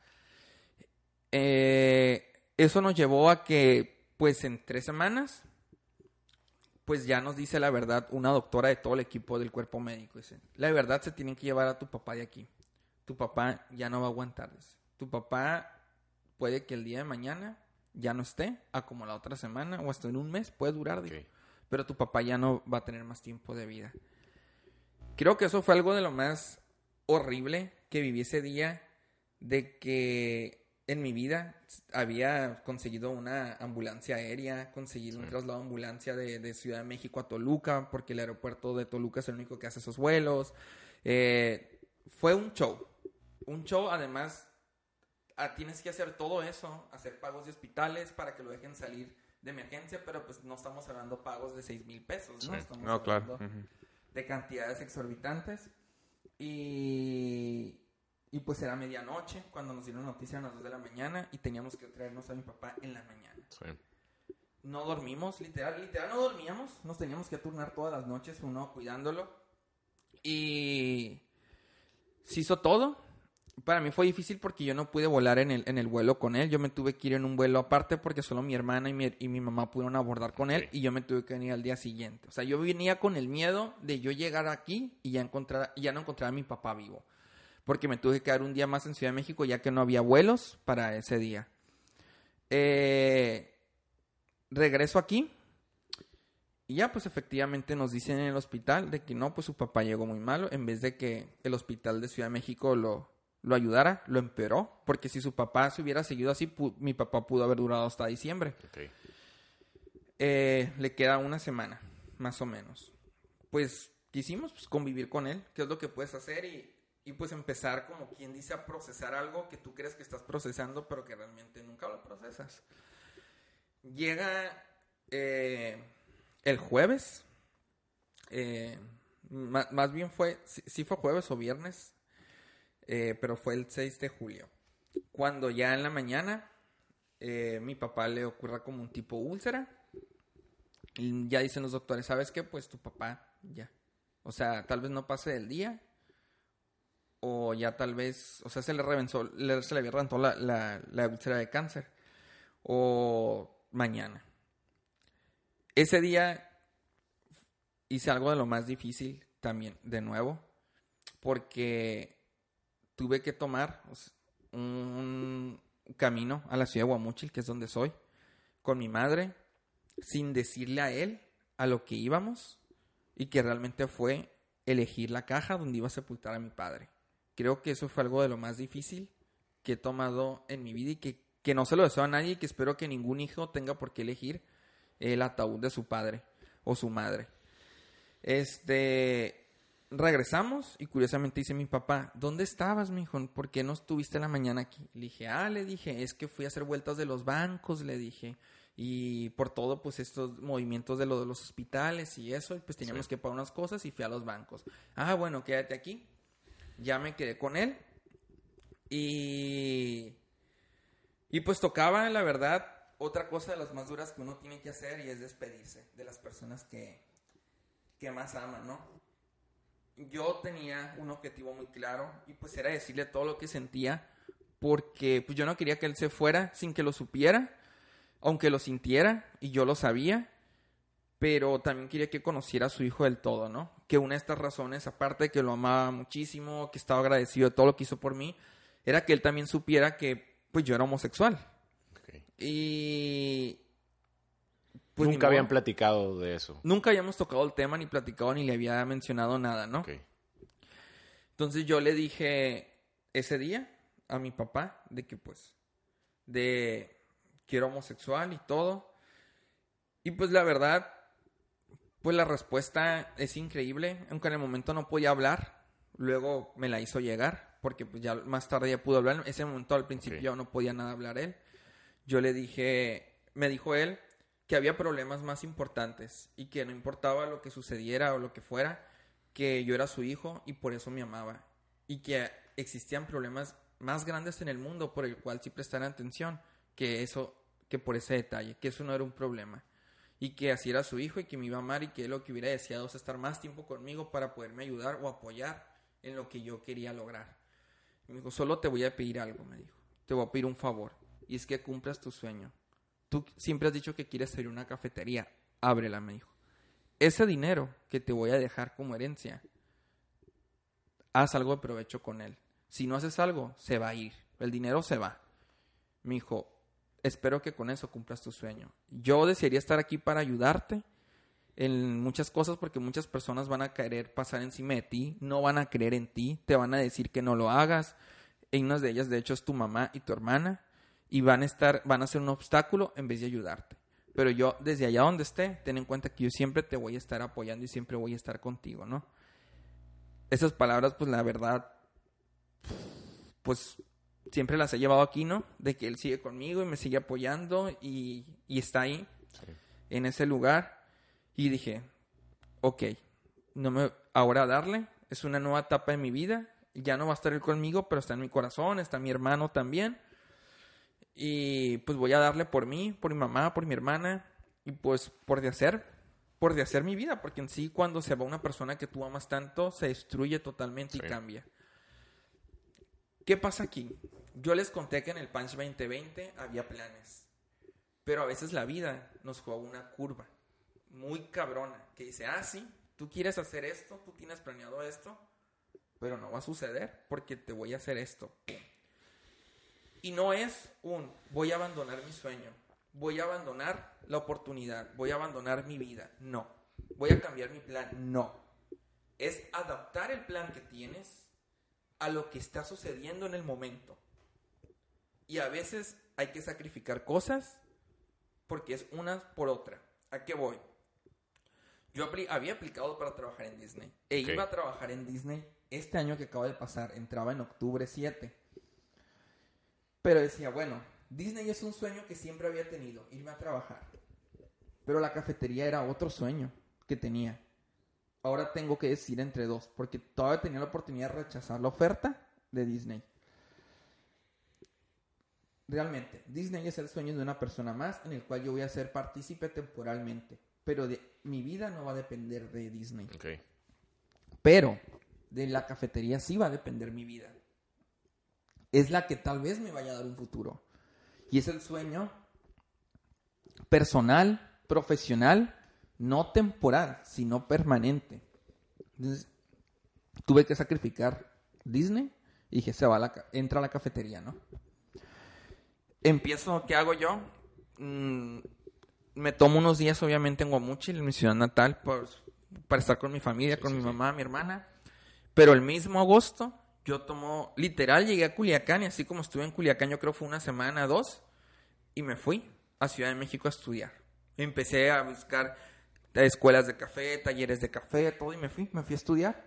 Eh, eso nos llevó a que, pues en tres semanas, pues ya nos dice la verdad una doctora de todo el equipo del cuerpo médico. Dice, la verdad se tienen que llevar a tu papá de aquí. Tu papá ya no va a aguantar. dice. Tu papá puede que el día de mañana ya no esté, a como la otra semana o hasta en un mes puede durar. Pero tu papá ya no va a tener más tiempo de vida. Creo que eso fue algo de lo más horrible que viví ese día, de que en mi vida había conseguido una ambulancia aérea, conseguido un traslado de ambulancia de, Ciudad de México a Toluca, porque el aeropuerto de Toluca es el único que hace esos vuelos. Eh, fue un show. Un show, además, ah, tienes que hacer todo eso, hacer pagos de hospitales para que lo dejen salir de emergencia, pero pues no estamos hablando pagos de 6 mil pesos, ¿no? Estamos no, claro. de cantidades exorbitantes. Y y pues era medianoche cuando nos dieron noticia a las 2 de la mañana y teníamos que traernos a mi papá en la mañana. Sí. No dormimos, literal, literal no dormíamos. Nos teníamos que turnar todas las noches, uno cuidándolo. Y se hizo todo. Para mí fue difícil porque yo no pude volar en el, en el vuelo con él. Yo me tuve que ir en un vuelo aparte porque solo mi hermana y mi, y mi mamá pudieron abordar con él y yo me tuve que venir al día siguiente. O sea, yo venía con el miedo de yo llegar aquí y ya, encontrar, ya no encontrar a mi papá vivo porque me tuve que quedar un día más en Ciudad de México ya que no había vuelos para ese día. Eh, regreso aquí y ya pues efectivamente nos dicen en el hospital de que no, pues su papá llegó muy malo, en vez de que el hospital de Ciudad de México lo, lo ayudara, lo empeoró, porque si su papá se hubiera seguido así, mi papá pudo haber durado hasta diciembre. Eh, le queda una semana, más o menos. Pues quisimos pues, convivir con él, qué es lo que puedes hacer y y pues empezar como quien dice a procesar algo que tú crees que estás procesando pero que realmente nunca lo procesas. Llega eh, el jueves, eh, más, bien fue, sí, fue jueves o viernes, eh, pero fue el 6 de julio, cuando ya en la mañana mi papá le ocurra como un tipo úlcera. Y ya dicen los doctores, ¿sabes qué? Pues tu papá ya. O sea, tal vez no pase el día, o ya tal vez, o sea, se le reventó, se le había reventado la, la, la úlcera de cáncer, o mañana. Ese día hice algo de lo más difícil también, de nuevo, porque tuve que tomar un camino a la ciudad de Guamuchil, que es donde soy, con mi madre, sin decirle a él a lo que íbamos, y que realmente fue elegir la caja donde iba a sepultar a mi padre. Creo que eso fue algo de lo más difícil que he tomado en mi vida y que, que no se lo deseo a nadie y que espero que ningún hijo tenga por qué elegir el ataúd de su padre o su madre. Este, regresamos y curiosamente dice mi papá, ¿dónde estabas, mijo? ¿Por qué no estuviste la mañana aquí? Le dije, ah, le dije, es que fui a hacer vueltas de los bancos, le dije, y por todo, pues estos movimientos de, lo de los hospitales y eso, pues teníamos que pagar unas cosas y fui a los bancos. Ah, bueno, quédate aquí ya me quedé con él. Y, y pues tocaba, la verdad, otra cosa de las más duras que uno tiene que hacer y es despedirse de las personas que, que más aman, ¿no? Yo tenía un objetivo muy claro y pues era decirle todo lo que sentía porque pues yo no quería que él se fuera sin que lo supiera, aunque lo sintiera y yo lo sabía pero también quería que conociera a su hijo del todo, ¿no? Que una de estas razones, aparte de que lo amaba muchísimo, que estaba agradecido de todo lo que hizo por mí, era que él también supiera que, pues, yo era homosexual. Y... Pues, nunca habían platicado de eso. Nunca habíamos tocado el tema, ni platicado, ni le había mencionado nada, ¿no? Entonces yo le dije ese día a mi papá de que, pues, de que era homosexual y todo. Y pues la verdad, pues la respuesta es increíble, aunque en el momento no podía hablar, luego me la hizo llegar, porque pues ya más tarde ya pudo hablar, en ese momento al principio no podía nada hablar él. Yo le dije, me dijo él que había problemas más importantes y que no importaba lo que sucediera o lo que fuera, que yo era su hijo y por eso me amaba. Y que existían problemas más grandes en el mundo por el cual sí prestaran atención que eso, que por ese detalle, que eso no era un problema y que así era su hijo y que me iba a amar y que lo que hubiera deseado es estar más tiempo conmigo para poderme ayudar o apoyar en lo que yo quería lograr. me dijo, solo te voy a pedir algo, me dijo. Te voy a pedir un favor y es que cumplas tu sueño. Tú siempre has dicho que quieres abrir una cafetería. Ábrela, me dijo. Ese dinero que te voy a dejar como herencia, haz algo de provecho con él. Si no haces algo, se va a ir. El dinero se va. Me dijo, espero que con eso cumplas tu sueño. Yo desearía estar aquí para ayudarte en muchas cosas porque muchas personas van a querer pasar encima de ti, no van a creer en ti, te van a decir que no lo hagas. Y una de ellas, de hecho, es tu mamá y tu hermana. y van a estar, van a ser un obstáculo en vez de ayudarte. Pero yo, desde allá donde esté, ten en cuenta que yo siempre te voy a estar apoyando y siempre voy a estar contigo, ¿no? Esas palabras, pues la verdad, pues siempre las he llevado aquí, ¿no? De que él sigue conmigo y me sigue apoyando y, y está ahí, en ese lugar. Y dije, ok, no me, ahora darle, es una nueva etapa de mi vida, ya no va a estar él conmigo, pero está en mi corazón, está mi hermano también. Y pues voy a darle por mí, por mi mamá, por mi hermana y pues por de hacer, por de hacer mi vida, porque en sí cuando se va una persona que tú amas tanto, se destruye totalmente y cambia. ¿Qué pasa aquí? Yo les conté que en el Punch 2020 había planes, pero a veces la vida nos juega una curva muy cabrona que dice, ah, sí, tú quieres hacer esto, tú tienes planeado esto, pero no va a suceder porque te voy a hacer esto. Y no es un voy a abandonar mi sueño, voy a abandonar la oportunidad, voy a abandonar mi vida. No. Voy a cambiar mi plan. No. Es adaptar el plan que tienes a lo que está sucediendo en el momento. Y a veces hay que sacrificar cosas porque es una por otra. ¿A qué voy? Yo había aplicado para trabajar en Disney. E iba a trabajar en Disney este año que acaba de pasar. Entraba en octubre 7. Pero decía, bueno, Disney es un sueño que siempre había tenido, irme a trabajar. Pero la cafetería era otro sueño que tenía. Ahora tengo que decir entre dos, porque todavía tenía la oportunidad de rechazar la oferta de Disney. Realmente, Disney es el sueño de una persona más en el cual yo voy a ser partícipe temporalmente. Pero de, mi vida no va a depender de Disney. Pero de la cafetería sí va a depender mi vida es la que tal vez me vaya a dar un futuro. Y es el sueño personal, profesional, no temporal, sino permanente. Entonces, tuve que sacrificar Disney y dije, se va la, entra a la cafetería, ¿no? Empiezo, ¿qué hago yo? Mm, me tomo unos días, obviamente, en Guamuchil, en mi ciudad natal, para estar con mi familia, con mi mamá, mi hermana. Pero el mismo agosto yo tomo, literal, llegué a Culiacán y así como estuve en Culiacán, yo creo fue una semana, dos, y me fui a Ciudad de México a estudiar. Empecé a buscar escuelas de café, talleres de café, todo, y me fui, me fui a estudiar.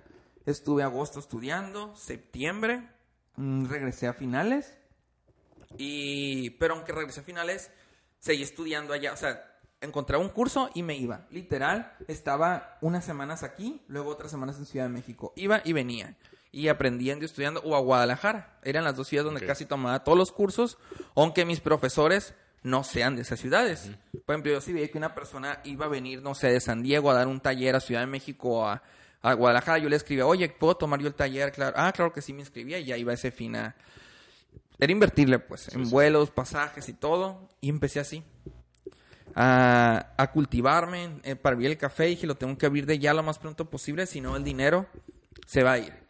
Estuve agosto estudiando, septiembre, mm, regresé a finales, y, pero aunque regresé a finales, seguí estudiando allá, o sea, encontraba un curso y me iba. Literal, estaba unas semanas aquí, luego otras semanas en Ciudad de México. Iba y venía y aprendiendo y estudiando, o a Guadalajara. Eran las dos ciudades donde casi tomaba todos los cursos, aunque mis profesores no sean de esas ciudades. Por ejemplo, yo sí veía que una persona iba a venir, no sé, de San Diego a dar un taller a Ciudad de México a, a Guadalajara. Yo le escribía, oye, ¿puedo tomar yo el taller? Claro. Ah, claro que sí me inscribía y ya iba ese fin a... Era invertirle, pues, en vuelos, pasajes y todo. Y empecé así. A, a cultivarme eh, para abrir el café. Y dije, lo tengo que abrir de ya lo más pronto posible, si no el dinero se va a ir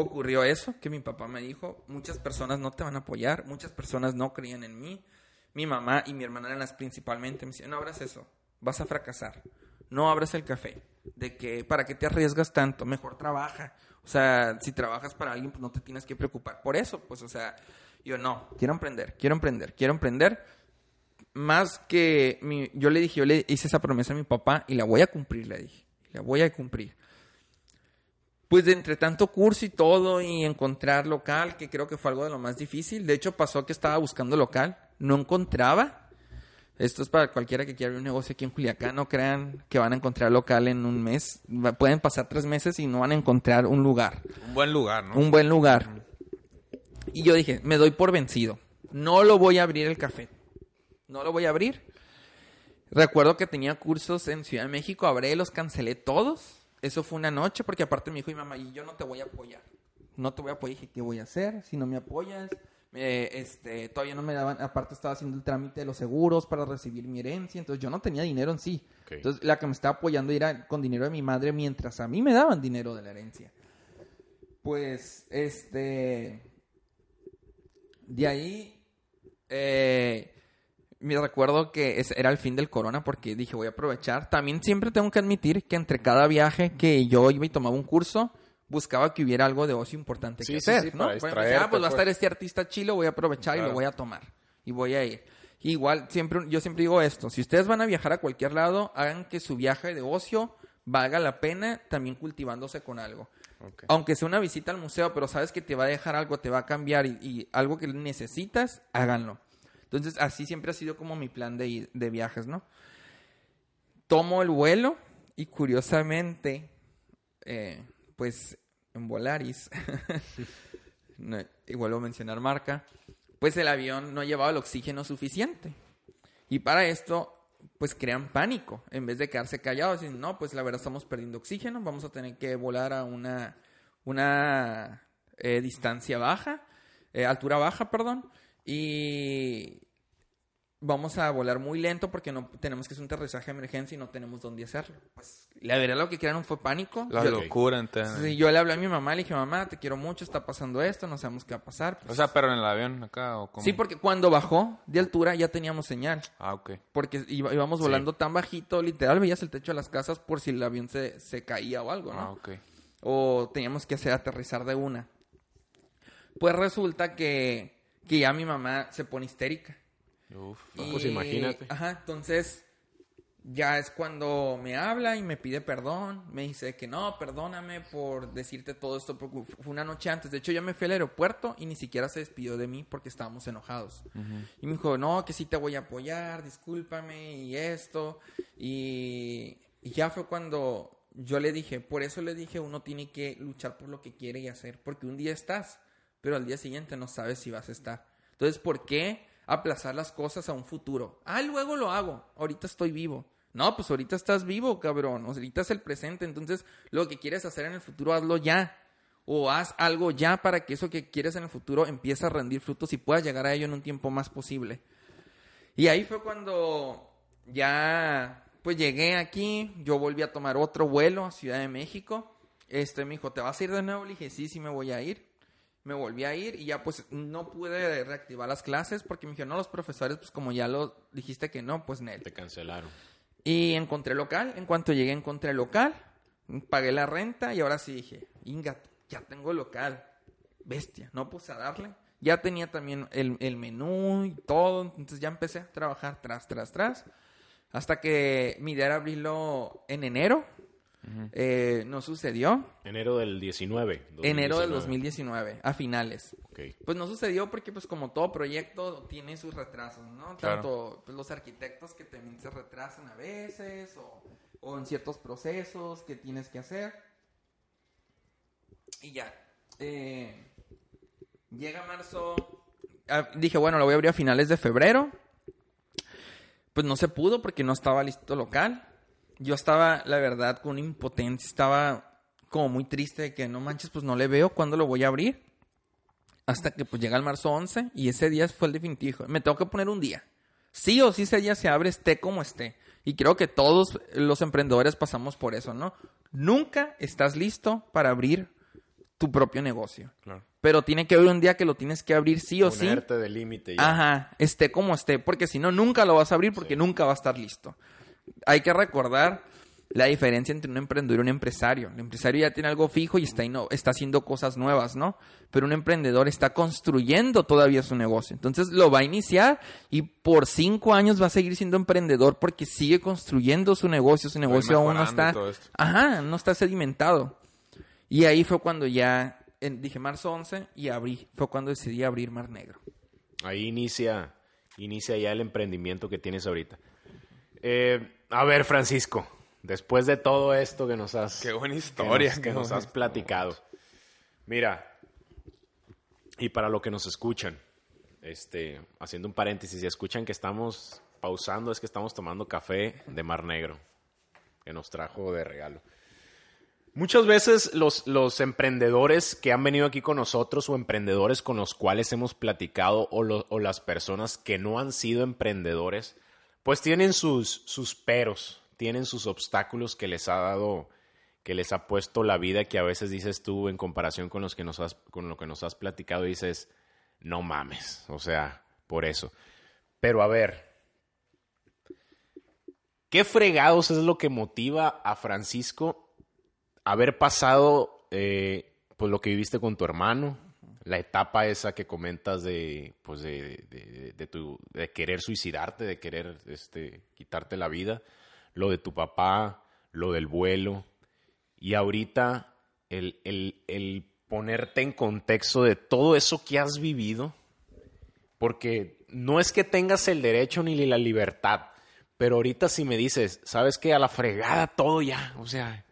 ocurrió eso, que mi papá me dijo, muchas personas no te van a apoyar, muchas personas no creían en mí, mi mamá y mi hermana eran las principalmente, me decían, no abras eso, vas a fracasar, no abras el café, de que, ¿para qué te arriesgas tanto? Mejor trabaja, o sea, si trabajas para alguien, pues no te tienes que preocupar por eso, pues, o sea, yo no, quiero emprender, quiero emprender, quiero emprender, más que yo le dije, yo le hice esa promesa a mi papá y la voy a cumplir, le dije, la voy a cumplir pues de entre tanto curso y todo y encontrar local, que creo que fue algo de lo más difícil. De hecho, pasó que estaba buscando local, no encontraba. Esto es para cualquiera que quiera abrir un negocio aquí en Culiacán. No crean que van a encontrar local en un mes. Pueden pasar tres meses y no van a encontrar un lugar. Un buen lugar, ¿no? Un buen lugar. Y yo dije, me doy por vencido. No lo voy a abrir el café. No lo voy a abrir. Recuerdo que tenía cursos en Ciudad de México. Abré, los cancelé todos eso fue una noche porque aparte me dijo mi mamá, y yo no te voy a apoyar. No te voy a apoyar. Dije, ¿qué voy a hacer si no me apoyas? este, todavía no me daban, aparte estaba haciendo el trámite de los seguros para recibir mi herencia, entonces yo no tenía dinero en sí. Entonces la que me estaba apoyando era con dinero de mi madre mientras a mí me daban dinero de la herencia. Pues, este, de ahí, eh, me recuerdo que era el fin del corona porque dije voy a aprovechar. También siempre tengo que admitir que entre cada viaje que yo iba y tomaba un curso, buscaba que hubiera algo de ocio importante que hacer, ¿no? Pues, ah, pues va a estar pues. este artista chilo, voy a aprovechar y lo voy a tomar. y voy a ir. Igual, siempre, yo siempre digo esto, si ustedes van a viajar a cualquier lado, hagan que su viaje de ocio valga la pena también cultivándose con algo. Aunque sea una visita al museo, pero sabes que te va a dejar algo, te va a cambiar y, algo que necesitas, háganlo. Entonces, así siempre ha sido como mi plan de, de viajes, ¿no? Tomo el vuelo y curiosamente, eh, pues en Volaris, [laughs] y vuelvo a mencionar marca, pues el avión no llevaba el oxígeno suficiente. Y para esto pues crean pánico en vez de quedarse callados y no, pues la verdad estamos perdiendo oxígeno, vamos a tener que volar a una, una eh, distancia baja, eh, altura baja, perdón, y vamos a volar muy lento porque no tenemos que hacer un aterrizaje de emergencia y no tenemos dónde hacerlo. Pues la verdad lo que crearon fue pánico. La locura. Sí, yo le hablé a mi mamá, le dije, mamá, te quiero mucho, está pasando esto, no sabemos qué va a pasar. o sea, pero en el avión acá o cómo? Sí, porque cuando bajó de altura ya teníamos señal. Ah, ok. Porque íbamos volando tan bajito, literal, veías el techo de las casas por si el avión se, se caía o algo, ¿no? Ah, ok. O teníamos que hacer aterrizar de una. Pues resulta que, que ya mi mamá se pone histérica. Uf, pues imagínate. Ajá, entonces ya es cuando me habla y me pide perdón. Me dice que no, perdóname por decirte todo esto, porque fue una noche antes. De hecho, yo me fui al aeropuerto y ni siquiera se despidió de mí porque estábamos enojados. Y me dijo, no, que sí te voy a apoyar, discúlpame y esto. Y, y ya fue cuando yo le dije, por eso le dije, uno tiene que luchar por lo que quiere y hacer, porque un día estás, pero al día siguiente no sabes si vas a estar. Entonces, ¿por qué? aplazar las cosas a un futuro. Ah, luego lo hago. Ahorita estoy vivo. No, pues ahorita estás vivo, cabrón. Ahorita es el presente. Entonces, lo que quieres hacer en el futuro, hazlo ya. O haz algo ya para que eso que quieres en el futuro empiece a rendir frutos y puedas llegar a ello en un tiempo más posible. Y ahí fue cuando ya, pues llegué aquí. Yo volví a tomar otro vuelo a Ciudad de México. Este me dijo, ¿te vas a ir de nuevo? Le dije, sí, sí me voy a ir me volví a ir y ya pues no pude reactivar las clases porque me dijeron, no, los profesores, pues como ya lo dijiste que no, pues Nel. Te cancelaron. Y encontré local, en cuanto llegué encontré local, pagué la renta y ahora sí dije, Inga, ya tengo local, bestia, no puse a darle. Ya tenía también el, el menú y todo, entonces ya empecé a trabajar tras, tras, tras, hasta que mi idea era abrirlo en enero, eh, no sucedió. Enero del 19. Enero del 2019, a finales. Pues no sucedió porque, pues como todo proyecto, tiene sus retrasos, ¿no? Tanto pues, los arquitectos que también se retrasan a veces o, en ciertos procesos que tienes que hacer. Y ya. Eh, llega marzo. Ah, dije, bueno, lo voy a abrir a finales de febrero. Pues no se pudo porque no estaba listo local yo estaba, la verdad, con impotencia, estaba como muy triste de que no manches, pues no le veo cuándo lo voy a abrir. Hasta que pues llega el marzo 11 y ese día fue el definitivo. Me tengo que poner un día. Sí o sí ese día se abre, esté como esté. Y creo que todos los emprendedores pasamos por eso, ¿no? Nunca estás listo para abrir tu propio negocio. Claro. Pero tiene que haber un día que lo tienes que abrir sí o sí. Ponerte de límite Ajá, esté como esté, porque si no, nunca lo vas a abrir porque nunca va a estar listo hay que recordar la diferencia entre un emprendedor y un empresario. El empresario ya tiene algo fijo y está, está haciendo cosas nuevas, ¿no? Pero un emprendedor está construyendo todavía su negocio. Entonces lo va a iniciar y por cinco años va a seguir siendo emprendedor porque sigue construyendo su negocio. Su negocio aún no está, ajá, no está sedimentado. Y ahí fue cuando ya dije marzo 11 y abrí, fue cuando decidí abrir Mar Negro. Ahí inicia, inicia ya el emprendimiento que tienes ahorita. Eh, a ver, Francisco, después de todo esto que nos has... Qué buena historia. Que nos, has platicado. Mira, y para lo que nos escuchan, este, haciendo un paréntesis, si escuchan que estamos pausando, es que estamos tomando café de Mar Negro, que nos trajo de regalo. Muchas veces los, los, emprendedores que han venido aquí con nosotros o emprendedores con los cuales hemos platicado o, o las personas que no han sido emprendedores, pues tienen sus, sus peros, tienen sus obstáculos que les ha dado, que les ha puesto la vida, que a veces dices tú en comparación con, los que nos has, con lo que nos has platicado, dices, no mames, o sea, por eso. Pero a ver, ¿qué fregados es lo que motiva a Francisco haber pasado eh, pues lo que viviste con tu hermano, la etapa esa que comentas de, pues de, de, tu, de querer suicidarte, de querer este, quitarte la vida, lo de tu papá, lo del vuelo, y ahorita el, el, el ponerte en contexto de todo eso que has vivido, porque no es que tengas el derecho ni la libertad, pero ahorita si me dices, ¿sabes qué? A la fregada todo ya, o sea,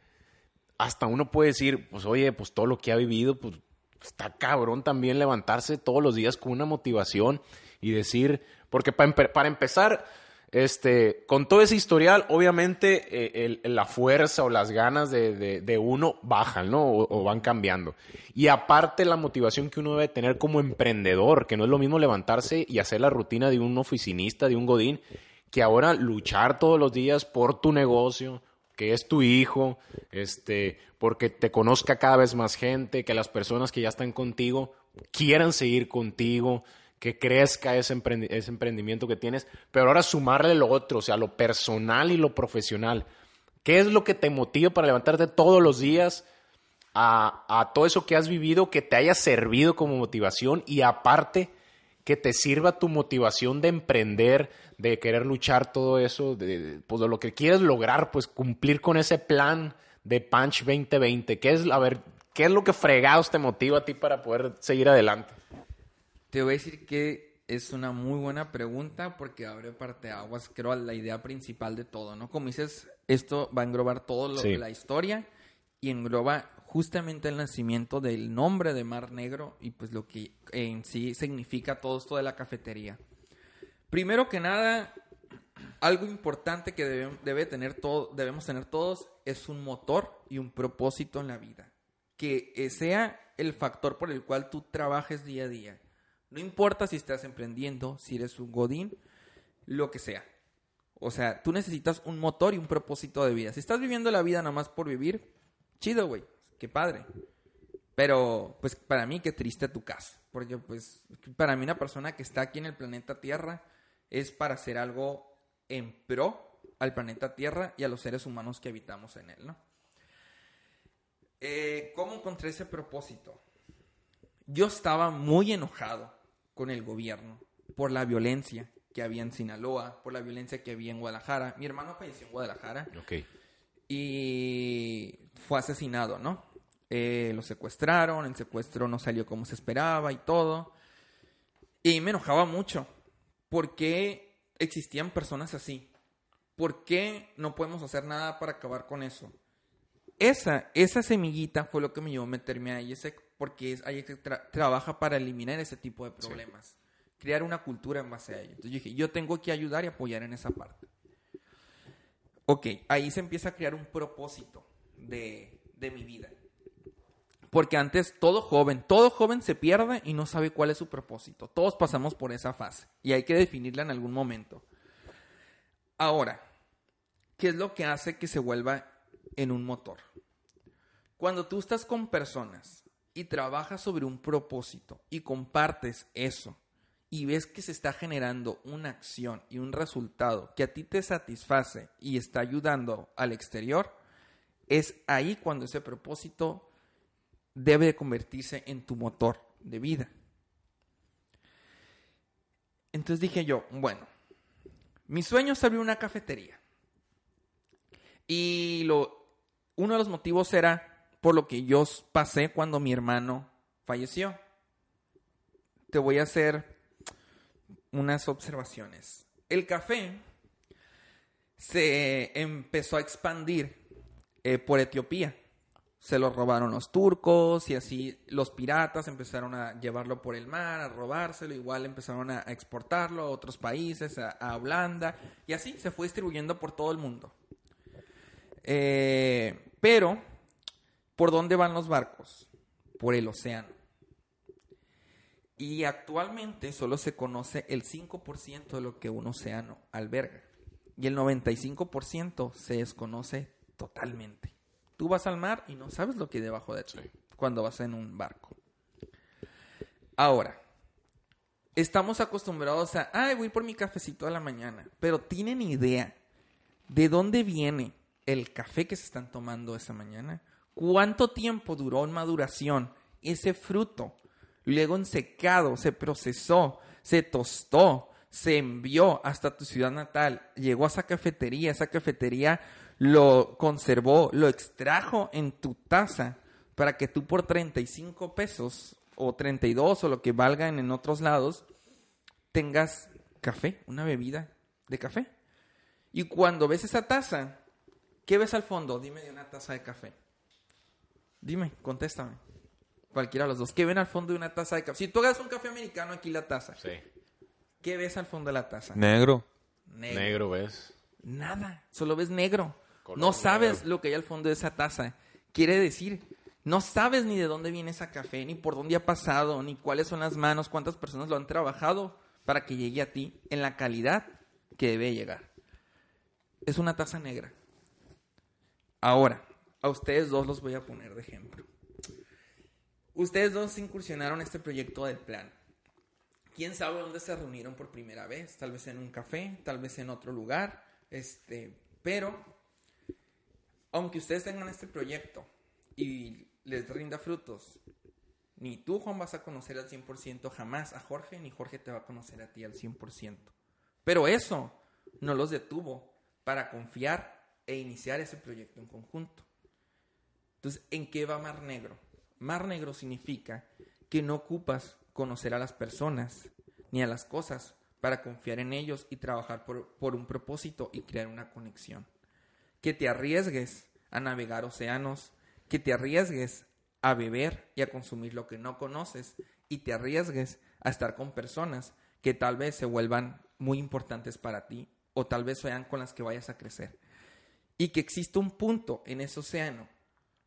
hasta uno puede decir, pues oye, pues todo lo que ha vivido, pues está cabrón también levantarse todos los días con una motivación y decir, porque para, para empezar, este, con todo ese historial, obviamente eh, la fuerza o las ganas de, uno bajan, ¿no? O, van cambiando. Y aparte la motivación que uno debe tener como emprendedor, que no es lo mismo levantarse y hacer la rutina de un oficinista, de un godín, que ahora luchar todos los días por tu negocio, que es tu hijo, este, porque te conozca cada vez más gente, que las personas que ya están contigo quieran seguir contigo, que crezca ese, emprendimiento que tienes, pero ahora sumarle lo otro, o sea, lo personal y lo profesional. ¿Qué es lo que te motiva para levantarte todos los días a, a todo eso que has vivido, que te haya servido como motivación y aparte que te sirva tu motivación de emprender, de querer luchar todo eso, de, pues de lo que quieres lograr, pues cumplir con ese plan de Punch 2020? ¿Qué es, a ver, qué es lo que fregados te motiva a ti para poder seguir adelante? Te voy a decir que es una muy buena pregunta porque abre parte aguas, creo, a la idea principal de todo, ¿no? Como dices, esto va a englobar todo lo, la historia y engloba justamente el nacimiento del nombre de Mar Negro y pues lo que en sí significa todo esto de la cafetería. Primero que nada, algo importante que debe, tener todo, debemos tener todos es un motor y un propósito en la vida. Que sea el factor por el cual tú trabajes día a día. No importa si estás emprendiendo, si eres un godín, lo que sea. O sea, tú necesitas un motor y un propósito de vida. Si estás viviendo la vida nada más por vivir, chido, güey. Qué padre. Pero, pues para mí, qué triste tu caso. Porque, pues, para mí una persona que está aquí en el planeta Tierra es para hacer algo en pro al planeta Tierra y a los seres humanos que habitamos en él, ¿no? Eh, ¿Cómo encontré ese propósito? Yo estaba muy enojado con el gobierno por la violencia que había en Sinaloa, por la violencia que había en Guadalajara. Mi hermano falleció en Guadalajara. Ok. Y fue asesinado, ¿no? Eh, lo secuestraron, el secuestro no salió como se esperaba y todo. Y me enojaba mucho. ¿Por qué existían personas así? ¿Por qué no podemos hacer nada para acabar con eso? Esa, esa semillita fue lo que me llevó a meterme ahí, ese porque es que trabaja para eliminar ese tipo de problemas. Crear una cultura en base a ello. Entonces yo dije, yo tengo que ayudar y apoyar en esa parte. Ok, ahí se empieza a crear un propósito de, de mi vida. Porque antes todo joven, todo joven se pierde y no sabe cuál es su propósito. Todos pasamos por esa fase y hay que definirla en algún momento. Ahora, ¿qué es lo que hace que se vuelva en un motor? Cuando tú estás con personas y trabajas sobre un propósito y compartes eso y ves que se está generando una acción y un resultado que a ti te satisface y está ayudando al exterior, es ahí cuando ese propósito debe convertirse en tu motor de vida. Entonces dije yo, bueno, mi sueño es abrir una cafetería. Y lo, uno de los motivos era por lo que yo pasé cuando mi hermano falleció. Te voy a hacer unas observaciones. El café se empezó a expandir eh, por Etiopía. Se lo robaron los turcos y así los piratas empezaron a llevarlo por el mar, a robárselo, igual empezaron a exportarlo a otros países, a, Holanda, y así se fue distribuyendo por todo el mundo. Eh, pero ¿Por dónde van los barcos? Por el océano. Y actualmente solo se conoce el 5% de lo que un océano alberga. Y el 95% se desconoce totalmente. Tú vas al mar y no sabes lo que hay debajo de ti cuando vas en un barco. Ahora, estamos acostumbrados a, ay, voy por mi cafecito a la mañana, pero ¿tienen idea de dónde viene el café que se están tomando esa mañana? ¿Cuánto tiempo duró en maduración ese fruto? luego en secado, se procesó, se tostó, se envió hasta tu ciudad natal, llegó a esa cafetería, esa cafetería lo conservó, lo extrajo en tu taza para que tú por 35 pesos o 32 o lo que valgan en otros lados tengas café, una bebida de café. Y cuando ves esa taza, ¿qué ves al fondo? Dime de una taza de café. Dime, contéstame. Cualquiera de los dos. ¿Qué ven al fondo de una taza de café? Si tú hagas un café americano, aquí la taza. Sí. ¿Qué ves al fondo de la taza? Negro. Negro, ¿ves? Nada. Solo ves negro. Color no sabes negro. lo que hay al fondo de esa taza. Quiere decir, no sabes ni de dónde viene esa café, ni por dónde ha pasado, ni cuáles son las manos, cuántas personas lo han trabajado para que llegue a ti en la calidad que debe llegar. Es una taza negra. Ahora, a ustedes dos los voy a poner de ejemplo. Ustedes dos incursionaron este proyecto del plan. ¿Quién sabe dónde se reunieron por primera vez? Tal vez en un café, tal vez en otro lugar. Este, pero, aunque ustedes tengan este proyecto y les rinda frutos, ni tú, Juan, vas a conocer al 100% jamás a Jorge, ni Jorge te va a conocer a ti al 100%. Pero eso no los detuvo para confiar e iniciar ese proyecto en conjunto. Entonces, ¿en qué va Mar Negro? Mar Negro significa que no ocupas conocer a las personas ni a las cosas para confiar en ellos y trabajar por, por un propósito y crear una conexión. Que te arriesgues a navegar océanos, que te arriesgues a beber y a consumir lo que no conoces y te arriesgues a estar con personas que tal vez se vuelvan muy importantes para ti o tal vez sean con las que vayas a crecer. Y que existe un punto en ese océano,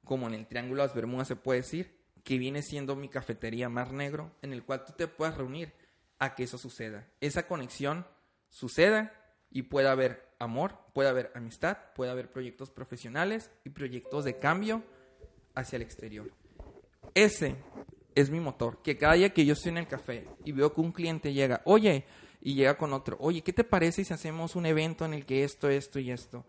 como en el Triángulo de las Bermudas se puede decir, que viene siendo mi cafetería Mar Negro, en el cual tú te puedas reunir a que eso suceda. Esa conexión suceda y pueda haber amor, puede haber amistad, puede haber proyectos profesionales y proyectos de cambio hacia el exterior. Ese es mi motor, que cada día que yo estoy en el café y veo que un cliente llega, oye, y llega con otro, oye, ¿qué te parece si hacemos un evento en el que esto, esto y esto?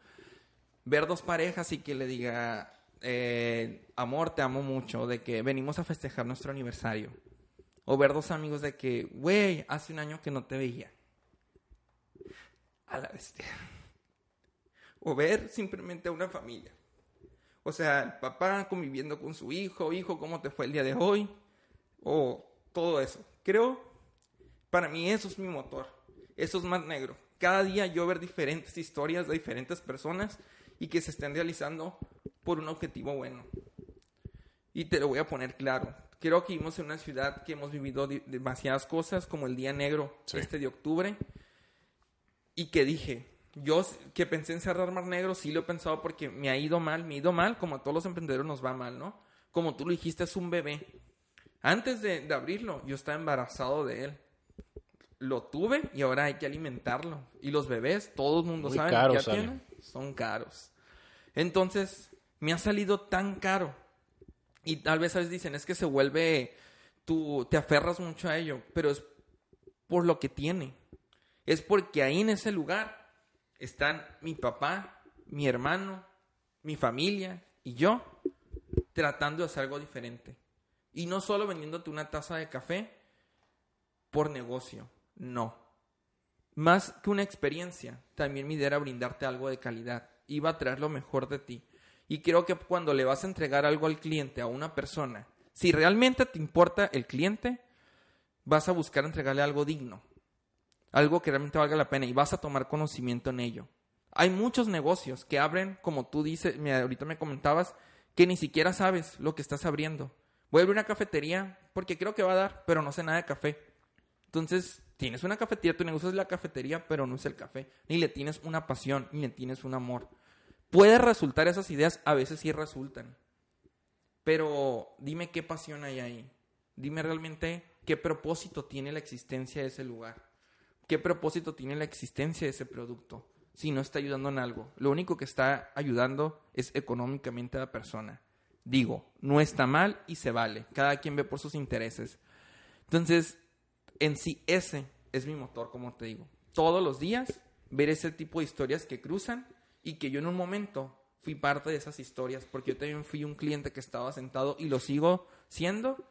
Ver dos parejas y que le diga, eh, amor, te amo mucho, de que venimos a festejar nuestro aniversario. O ver dos amigos de que, güey, hace un año que no te veía. A la bestia. O ver simplemente a una familia. O sea, el papá conviviendo con su hijo, hijo, ¿cómo te fue el día de hoy? O todo eso. Creo, para mí eso es mi motor. Eso es más negro. Cada día yo ver diferentes historias de diferentes personas y que se estén realizando por un objetivo bueno. Y te lo voy a poner claro. Creo que vivimos en una ciudad que hemos vivido demasiadas cosas, como el Día Negro Sí. este de octubre. Y que dije, yo que pensé en cerrar Mar Negro, sí lo he pensado porque me ha ido mal, me ha ido mal, como a todos los emprendedores nos va mal, ¿no? Como tú lo dijiste, es un bebé. Antes de, de abrirlo, yo estaba embarazado de él. Lo tuve y ahora hay que alimentarlo. Y los bebés, todo el mundo Muy sabe caros ya salen. tienen, son caros. Entonces, me ha salido tan caro. Y tal vez a veces dicen, es que se vuelve, tú te aferras mucho a ello, pero es por lo que tiene. Es porque ahí en ese lugar están mi papá, mi hermano, mi familia y yo tratando de hacer algo diferente. Y no solo vendiéndote una taza de café por negocio, no. Más que una experiencia, también mi idea era brindarte algo de calidad. Iba a traer lo mejor de ti. Y creo que cuando le vas a entregar algo al cliente, a una persona, si realmente te importa el cliente, vas a buscar entregarle algo digno. Algo que realmente valga la pena y vas a tomar conocimiento en ello. Hay muchos negocios que abren, como tú dices, ahorita me comentabas, que ni siquiera sabes lo que estás abriendo. Voy a abrir una cafetería porque creo que va a dar, pero no sé nada de café. Entonces, tienes una cafetería, tu negocio es la cafetería, pero no es el café. Ni le tienes una pasión, ni le tienes un amor. Puede resultar esas ideas, a veces sí resultan. Pero dime qué pasión hay ahí. Dime realmente qué propósito tiene la existencia de ese lugar. ¿Qué propósito tiene la existencia de ese producto? Si no está ayudando en algo. Lo único que está ayudando es económicamente a la persona. Digo, no está mal y se vale. Cada quien ve por sus intereses. Entonces, en sí, ese es mi motor, como te digo. Todos los días ver ese tipo de historias que cruzan y que yo en un momento fui parte de esas historias, porque yo también fui un cliente que estaba sentado y lo sigo siendo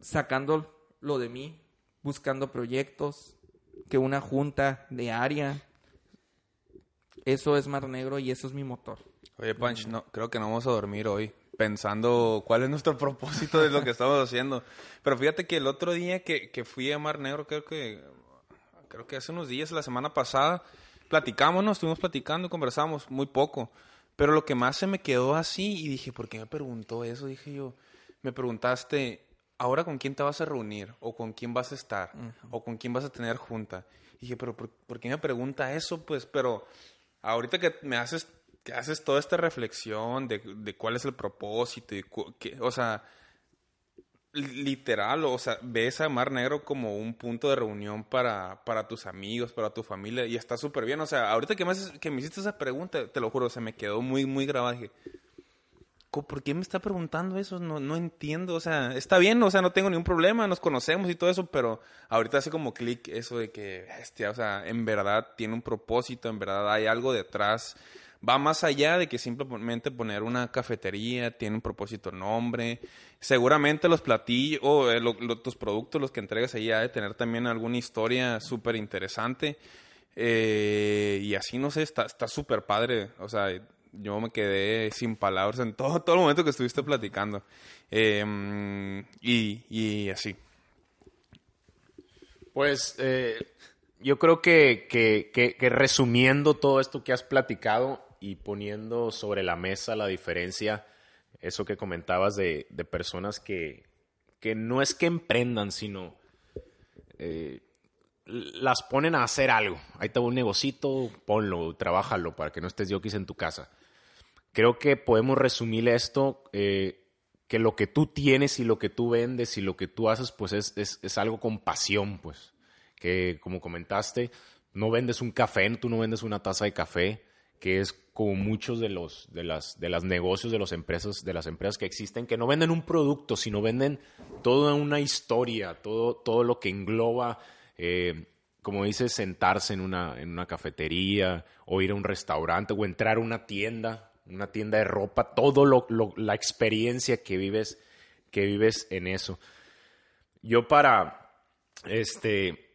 sacando lo de mí, buscando proyectos, que una junta de área. Eso es Mar Negro y eso es mi motor. Oye, Punch, no, creo que no vamos a dormir hoy pensando cuál es nuestro [laughs] propósito de lo que estamos haciendo. Pero fíjate que el otro día que, que fui a Mar Negro, creo que, creo que hace unos días, la semana pasada, platicamos, ¿no? Estuvimos platicando, conversamos muy poco. Pero lo que más se me quedó así, y dije, ¿por qué me preguntó eso? Dije yo, me preguntaste, ¿ahora con quién te vas a reunir? ¿O con quién vas a estar? ¿O con quién vas a tener junta? Y dije, ¿pero por, por qué me pregunta eso? Pues, pero ahorita que me haces que haces toda esta reflexión de, de cuál es el propósito y que, o sea, literal, o sea, ves a Mar Negro como un punto de reunión para, para tus amigos, para tu familia, y está súper bien. O sea, ahorita que me, que me hiciste esa pregunta, te lo juro, se me quedó muy, muy grabada. Dije, ¿por qué me está preguntando eso? No, no entiendo. O sea, está bien, o sea, no tengo ningún problema, nos conocemos y todo eso, pero ahorita hace como clic eso de que, bestia, o sea, en verdad tiene un propósito, en verdad hay algo detrás va más allá de que simplemente poner una cafetería, tiene un propósito nombre. Seguramente los platillos o eh, tus productos, los que entregas ahí, ha de tener también alguna historia súper interesante. Eh, y así, no sé, está súper padre. O sea, yo me quedé sin palabras en todo, todo el momento que estuviste platicando. Em, y, y, así. Pues eh, yo creo que, que, que, resumiendo todo esto que has platicado, y poniendo sobre la mesa la diferencia, eso que comentabas de, personas que, que, no es que emprendan, sino eh, las ponen a hacer algo. Ahí te va un negocito, ponlo, trabájalo para que no estés yo en tu casa. Creo que podemos resumir esto, eh, que lo que tú tienes y lo que tú vendes y lo que tú haces, pues es, es, es algo con pasión, pues. Que como comentaste, no vendes un café, tú no vendes una taza de café, que es como muchos de los de las de las negocios de las empresas de las empresas que existen que no venden un producto sino venden toda una historia todo todo lo que engloba eh, como dices sentarse en una en una cafetería o ir a un restaurante o entrar a una tienda una tienda de ropa todo lo, la experiencia que vives que vives en eso yo para este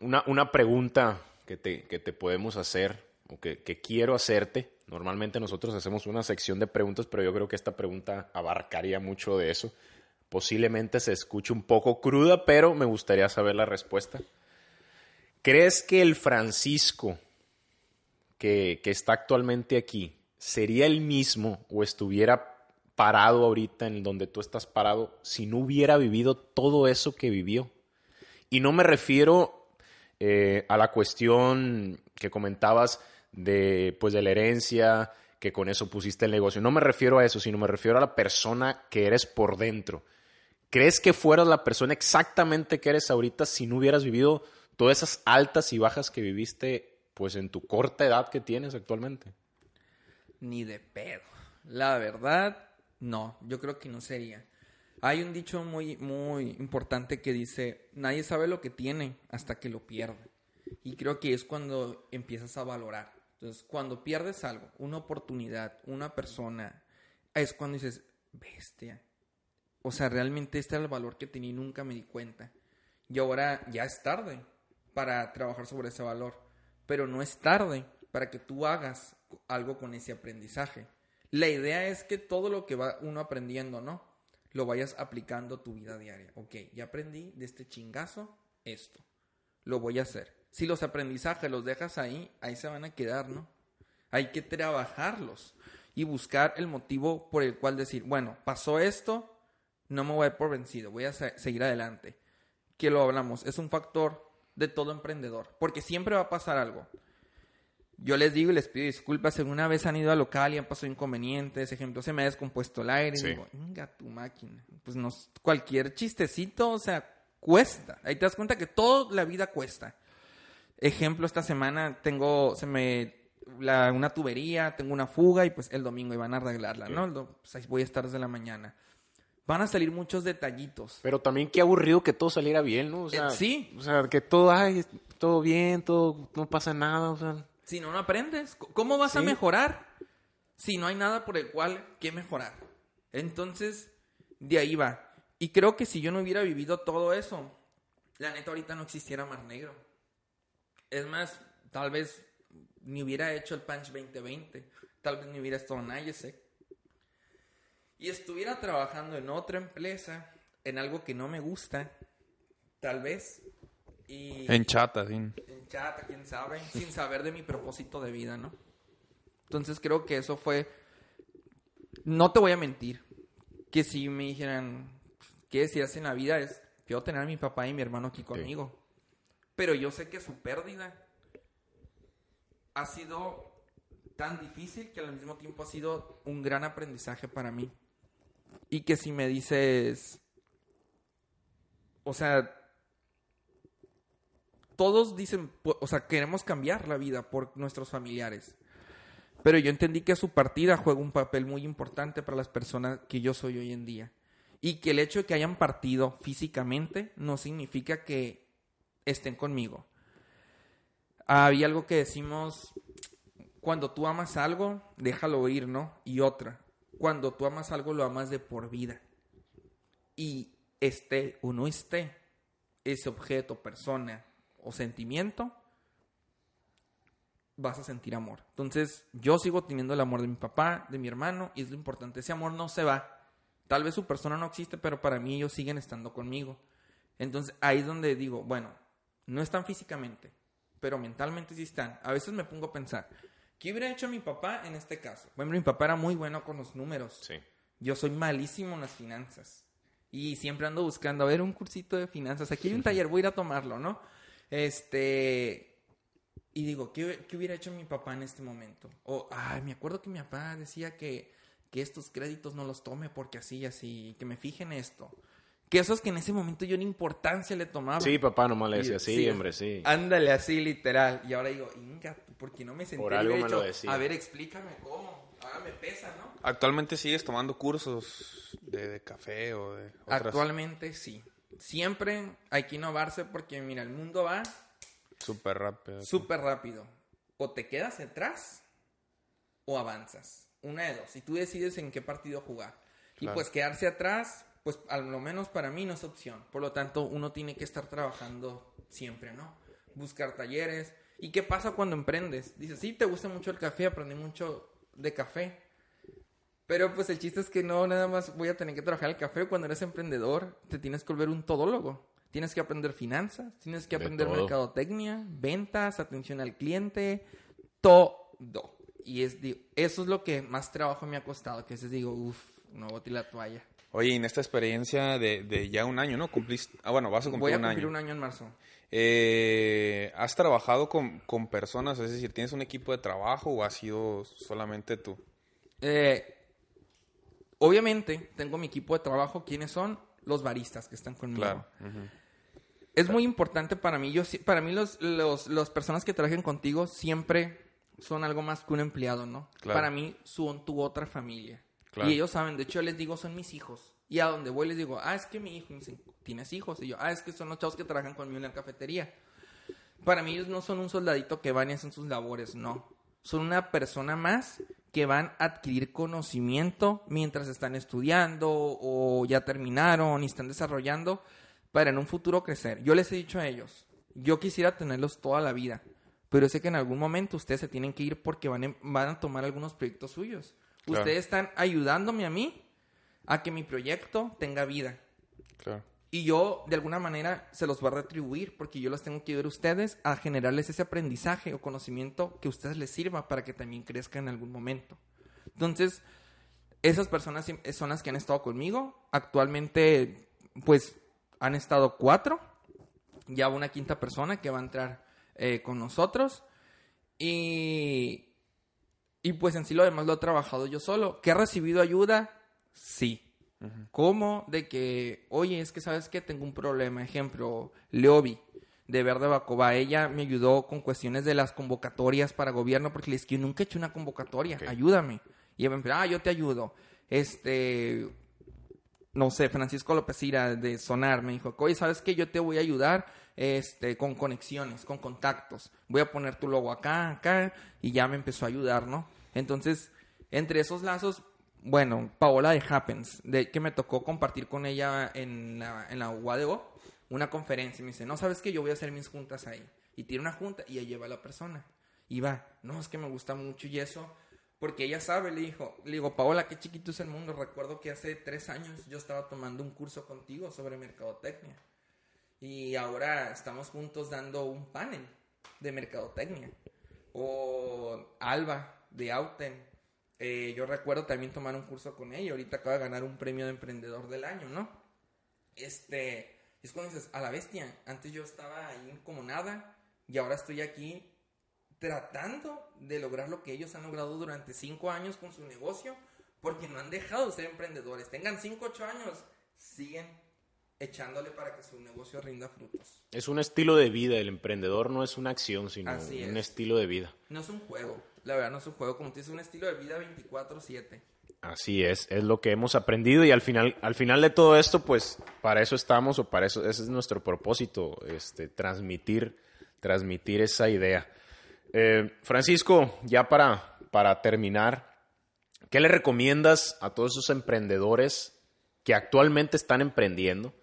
una, una pregunta que te, que te podemos hacer que, quiero hacerte. Normalmente nosotros hacemos una sección de preguntas, pero yo creo que esta pregunta abarcaría mucho de eso. Posiblemente se escuche un poco cruda, pero me gustaría saber la respuesta. ¿Crees que el Francisco que, que está actualmente aquí sería el mismo o estuviera parado ahorita en donde tú estás parado si no hubiera vivido todo eso que vivió? Y no me refiero eh, a la cuestión que comentabas de, pues, de la herencia, que con eso pusiste el negocio. No me refiero a eso, sino me refiero a la persona que eres por dentro. ¿Crees que fueras la persona exactamente que eres ahorita si no hubieras vivido todas esas altas y bajas que viviste pues en tu corta edad que tienes actualmente? Ni de pedo. La verdad, no, yo creo que no sería. Hay un dicho muy, muy importante que dice, nadie sabe lo que tiene hasta que lo pierde. Y creo que es cuando empiezas a valorar. Entonces, cuando pierdes algo, una oportunidad, una persona, es cuando dices, bestia. O sea, realmente este era el valor que tenía y nunca me di cuenta. Y ahora ya es tarde para trabajar sobre ese valor. Pero no es tarde para que tú hagas algo con ese aprendizaje. La idea es que todo lo que va uno aprendiendo, ¿no? Lo vayas aplicando a tu vida diaria. Ok, ya aprendí de este chingazo esto. Lo voy a hacer si los aprendizajes los dejas ahí, ahí se van a quedar, ¿no? Hay que trabajarlos y buscar el motivo por el cual decir, bueno, pasó esto, no me voy a por vencido, voy a seguir adelante. Que lo hablamos, es un factor de todo emprendedor, porque siempre va a pasar algo. Yo les digo y les pido disculpas, si alguna vez han ido al local y han pasado inconvenientes, ejemplo, se me ha descompuesto el aire, y digo, venga tu máquina. Pues no, cualquier chistecito, o sea, cuesta. Ahí te das cuenta que toda la vida cuesta. Ejemplo, esta semana tengo, se me, la, una tubería, tengo una fuga y pues el domingo iban a arreglarla, ¿no? Pues ahí voy a estar desde la mañana. Van a salir muchos detallitos. Pero también qué aburrido que todo saliera bien, ¿no? O sea, eh, sí. O sea, que todo, ay, todo bien, todo, no pasa nada, o sea. Si no, no aprendes. ¿Cómo vas a mejorar si no hay nada por el cual que mejorar? Entonces, de ahí va. Y creo que si yo no hubiera vivido todo eso, la neta ahorita no existiera Mar Negro. Es más, tal vez ni hubiera hecho el Punch 2020. Tal vez ni hubiera estado en IESEC. Y estuviera trabajando en otra empresa, en algo que no me gusta, tal vez. Y En chata, sí. en chat, quién sabe, sin saber de mi propósito de vida, ¿no? Entonces creo que eso fue, no te voy a mentir, que si me dijeran, ¿qué decías en la vida? Es, quiero tener a mi papá y mi hermano aquí conmigo. Pero yo sé que su pérdida ha sido tan difícil que al mismo tiempo ha sido un gran aprendizaje para mí. Y que si me dices, o sea, todos dicen, o sea, queremos cambiar la vida por nuestros familiares. Pero yo entendí que su partida juega un papel muy importante para las personas que yo soy hoy en día. Y que el hecho de que hayan partido físicamente no significa que estén conmigo. Había algo que decimos, cuando tú amas algo, déjalo ir, ¿no? Y otra, cuando tú amas algo, lo amas de por vida. Y esté o no esté ese objeto, persona o sentimiento, vas a sentir amor. Entonces, yo sigo teniendo el amor de mi papá, de mi hermano, y es lo importante. Ese amor no se va. Tal vez su persona no existe, pero para mí ellos siguen estando conmigo. Entonces, ahí es donde digo, bueno, no están físicamente, pero mentalmente sí están. A veces me pongo a pensar, ¿qué hubiera hecho mi papá en este caso? Bueno, mi papá era muy bueno con los números. Sí. Yo soy malísimo en las finanzas. Y siempre ando buscando, a ver, un cursito de finanzas. Aquí hay un [laughs] taller, voy a ir a tomarlo, ¿no? Este. Y digo, ¿qué, qué hubiera hecho mi papá en este momento? O, ay, me acuerdo que mi papá decía que, que estos créditos no los tome porque así y así, que me fije en esto. Que eso es que en ese momento yo ni importancia le tomaba. Sí, papá nomás le Y- decía, sí, sí, hombre, sí. Ándale, así literal. Y ahora digo, Inga, ¿por qué no me sentí? Por algo me lo decía. A ver, explícame cómo. Ahora me pesa, ¿no? ¿Actualmente sigues tomando cursos de, de café o de otras? Actualmente sí. Siempre hay que innovarse porque, mira, el mundo va Súper rápido. súper rápido. O te quedas atrás o avanzas. Una de dos. Y tú decides en qué partido jugar. Y pues quedarse atrás, pues al lo menos para mí no es opción. Por lo tanto, uno tiene que estar trabajando siempre, ¿no? Buscar talleres. ¿Y qué pasa cuando emprendes? Dices, sí, te gusta mucho el café, aprendí mucho de café. Pero pues el chiste es que no nada más voy a tener que trabajar el café. Cuando eres emprendedor, te tienes que volver un todólogo. Tienes que aprender finanzas, tienes que De aprender mercadotecnia, ventas, atención al cliente, todo. Y es, digo, eso es lo que más trabajo me ha costado, que a veces digo, uff, no boté la toalla. Oye, en esta experiencia de, de ya un año, ¿no? Cumpliste... Ah, bueno, vas a Voy cumplir a un cumplir año. un año en marzo. Eh, ¿Has trabajado con, con personas? Es decir, ¿tienes un equipo de trabajo o has sido solamente tú? Eh, obviamente, tengo mi equipo de trabajo. ¿Quiénes son? Los baristas que están conmigo. Claro. Es muy importante para mí. Yo, para mí, los, los, las personas que trabajen contigo siempre son algo más que un empleado, ¿no? Claro. Para mí, son tu otra familia. Claro. Y ellos saben. De hecho, yo les digo, son mis hijos. Y a donde voy les digo, ah, es que mi hijo. ¿tienes hijos? Y yo, ah, es que son los chavos que trabajan conmigo en la cafetería. Para mí, ellos no son un soldadito que van y hacen sus labores, no. Son una persona más que van a adquirir conocimiento mientras están estudiando o ya terminaron y están desarrollando para en un futuro crecer. Yo les he dicho a ellos, yo quisiera tenerlos toda la vida, pero sé que en algún momento ustedes se tienen que ir porque van, en- van a tomar algunos proyectos suyos. Claro. Ustedes están ayudándome a mí a que mi proyecto tenga vida. Claro. Y yo, de alguna manera, se los voy a retribuir porque yo los tengo que ver a ustedes a generarles ese aprendizaje o conocimiento que a ustedes les sirva para que también crezcan en algún momento. Entonces, esas personas son las que han estado conmigo. Actualmente, pues, han estado cuatro. Ya una quinta persona que va a entrar eh, con nosotros. Y, y pues en sí lo demás lo he trabajado yo solo. ¿Que he recibido ayuda? Sí. ¿Cómo? De que, oye, es que sabes que tengo un problema. Ejemplo, Leobi de Verde Bacoba. Ella me ayudó con cuestiones de las convocatorias para gobierno porque le dije que yo nunca he hecho una convocatoria. Ayúdame. Y ella me dijo, ah, yo te ayudo. Este, no sé, Francisco López Ira de Sonar me dijo, oye, ¿sabes qué? Yo te voy a ayudar este, con conexiones, con contactos. Voy a poner tu logo acá, acá, y ya me empezó a ayudar, ¿no? Entonces, entre esos lazos, bueno, Paola de Happens, de que me tocó compartir con ella en la, en la UADO una conferencia. Y me dice, no, ¿sabes qué? Yo voy a hacer mis juntas ahí. Y tiene una junta y ella lleva a la persona. Y va, no, es que me gusta mucho y eso. Porque ella sabe, le dijo, le digo, Paola, qué chiquito es el mundo. Recuerdo que hace tres años yo estaba tomando un curso contigo sobre mercadotecnia. Y ahora estamos juntos dando un panel de mercadotecnia. O Alba de Auten eh, yo recuerdo también tomar un curso con ella. Ahorita acaba de ganar un premio de emprendedor del año, ¿no? Este, es cuando dices, a la bestia, antes yo estaba ahí como nada y ahora estoy aquí tratando de lograr lo que ellos han logrado durante cinco años con su negocio porque no han dejado de ser emprendedores. Tengan cinco, ocho años, siguen echándole para que su negocio rinda frutos. Es un estilo de vida, el emprendedor no es una acción, sino un estilo de vida. No es un juego. La verdad no es un juego, como es un estilo de vida 24/7. Así es, es lo que hemos aprendido y al final, al final de todo esto, pues para eso estamos o para eso, ese es nuestro propósito, este, transmitir, transmitir esa idea. Eh, Francisco, ya para, para terminar, ¿qué le recomiendas a todos esos emprendedores que actualmente están emprendiendo,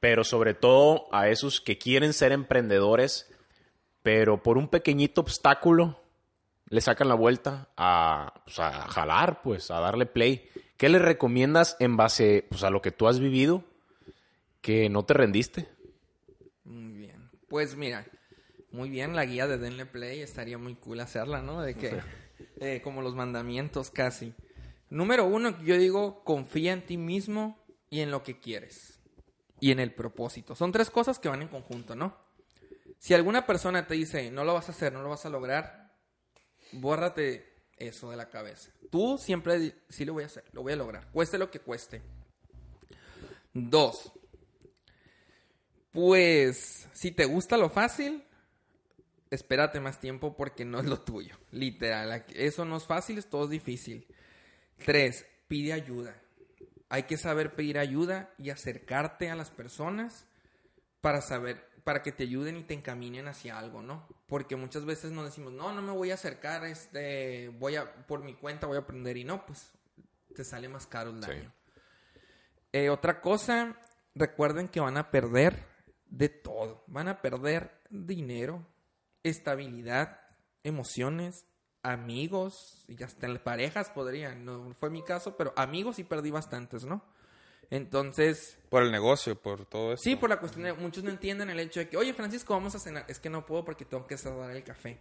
pero sobre todo a esos que quieren ser emprendedores, pero por un pequeñito obstáculo le sacan la vuelta pues, a, jalar, pues, a darle play. ¿Qué le recomiendas en base pues, a lo que tú has vivido que no te rendiste? Muy bien. Pues mira, muy bien la guía de Denle Play. Estaría muy cool hacerla, ¿no? De que, [laughs] eh, como los mandamientos casi. Número uno, yo digo, confía en ti mismo y en lo que quieres. Y en el propósito. Son tres cosas que van en conjunto, ¿no? Si alguna persona te dice, no lo vas a hacer, no lo vas a lograr, bórrate eso de la cabeza. Tú siempre sí lo voy a hacer, lo voy a lograr, cueste lo que cueste. Dos, pues si te gusta lo fácil, espérate más tiempo porque no es lo tuyo, literal. Eso no es fácil, es todo difícil. Tres, pide ayuda. Hay que saber pedir ayuda y acercarte a las personas para saber para que te ayuden y te encaminen hacia algo, ¿no? Porque muchas veces nos decimos, no, no me voy a acercar, este, voy a, por mi cuenta voy a aprender y no, pues te sale más caro el daño. Eh, otra cosa, recuerden que van a perder de todo. Van a perder dinero, estabilidad, emociones, amigos, y hasta en parejas podrían. No fue mi caso, pero amigos sí perdí bastantes, ¿no? Entonces... Por el negocio, por todo eso. Sí, por la cuestión de... Muchos no entienden el hecho de que, oye, Francisco, vamos a cenar. Es que no puedo porque tengo que cerrar el café.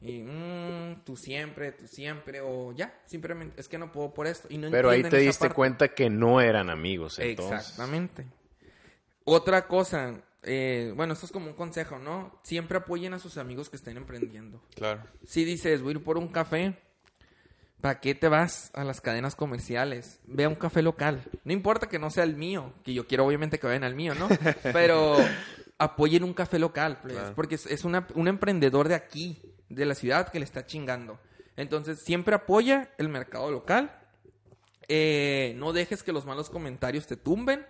Y mmm, tú siempre, tú siempre, o ya, simplemente, es que no puedo por esto. Y no Pero ahí te diste cuenta que no eran amigos, entonces. Exactamente. Otra cosa, eh, bueno, esto es como un consejo, ¿no? Siempre apoyen a sus amigos que estén emprendiendo. Claro. Si dices, voy a ir por un café, ¿Para qué te vas a las cadenas comerciales? Ve a un café local. No importa que no sea el mío, que yo quiero obviamente que vayan al mío, ¿no? [laughs] Pero apoyen un café local, porque es, un emprendedor de aquí, de la ciudad, que le está chingando. Entonces, siempre apoya el mercado local. Eh, no dejes que los malos comentarios te tumben.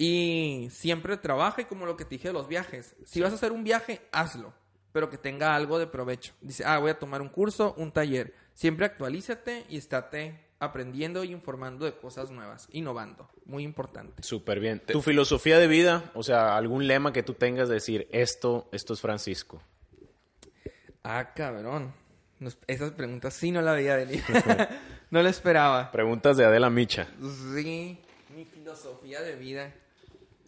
Y siempre trabaja y como lo que te dije de los viajes. Si vas a hacer un viaje, hazlo. Pero que tenga algo de provecho. Dice, ah, voy a tomar un curso, un taller Siempre actualízate y estate aprendiendo y informando de cosas nuevas, innovando. Muy importante. Súper bien. Tu filosofía de vida, o sea, algún lema que tú tengas de decir, esto, esto es Francisco. Ah, cabrón. esas preguntas sí no la veía venir. [laughs] no la esperaba. Preguntas de Adela Micha. Sí, mi filosofía de vida.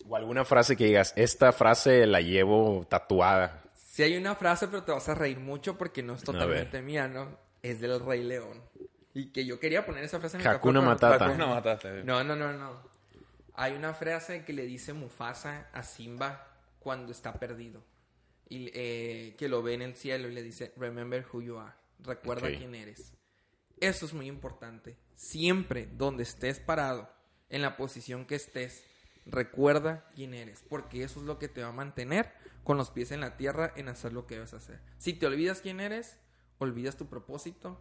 O alguna frase que digas, esta frase la llevo tatuada. Sí hay una frase, pero te vas a reír mucho porque no es totalmente mía, ¿no? Es del Rey León. Y que yo quería poner esa frase en el Hakuna Matata. Hakuna Matata. No, no, no, no. Hay una frase que le dice Mufasa a Simba cuando está perdido. Y eh, que lo ve en el cielo y le dice, remember who you are. Recuerda quién eres. Eso es muy importante. Siempre donde estés parado, en la posición que estés, recuerda quién eres. Porque eso es lo que te va a mantener con los pies en la tierra en hacer lo que debes hacer. Si te olvidas quién eres, olvidas tu propósito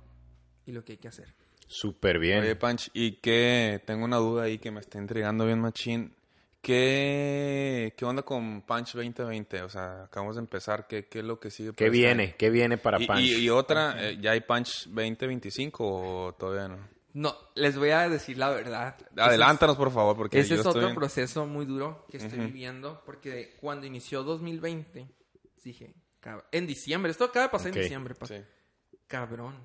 y lo que hay que hacer. Súper bien. Oye, Punch, y que tengo una duda ahí que me está intrigando bien, Machín. ¿Qué, ¿Qué onda con Punch 2020? O sea, acabamos de empezar. ¿Qué, qué es lo que sigue? ¿Qué viene? ¿Qué viene para Punch? Y, otra, eh, ¿ya hay Punch 2025 o todavía no? No, les voy a decir la verdad. Adelántanos, por favor, porque ese es otro proceso muy duro que estoy viviendo, porque cuando inició 2020, dije, en diciembre, esto acaba de pasar en diciembre, cabrón,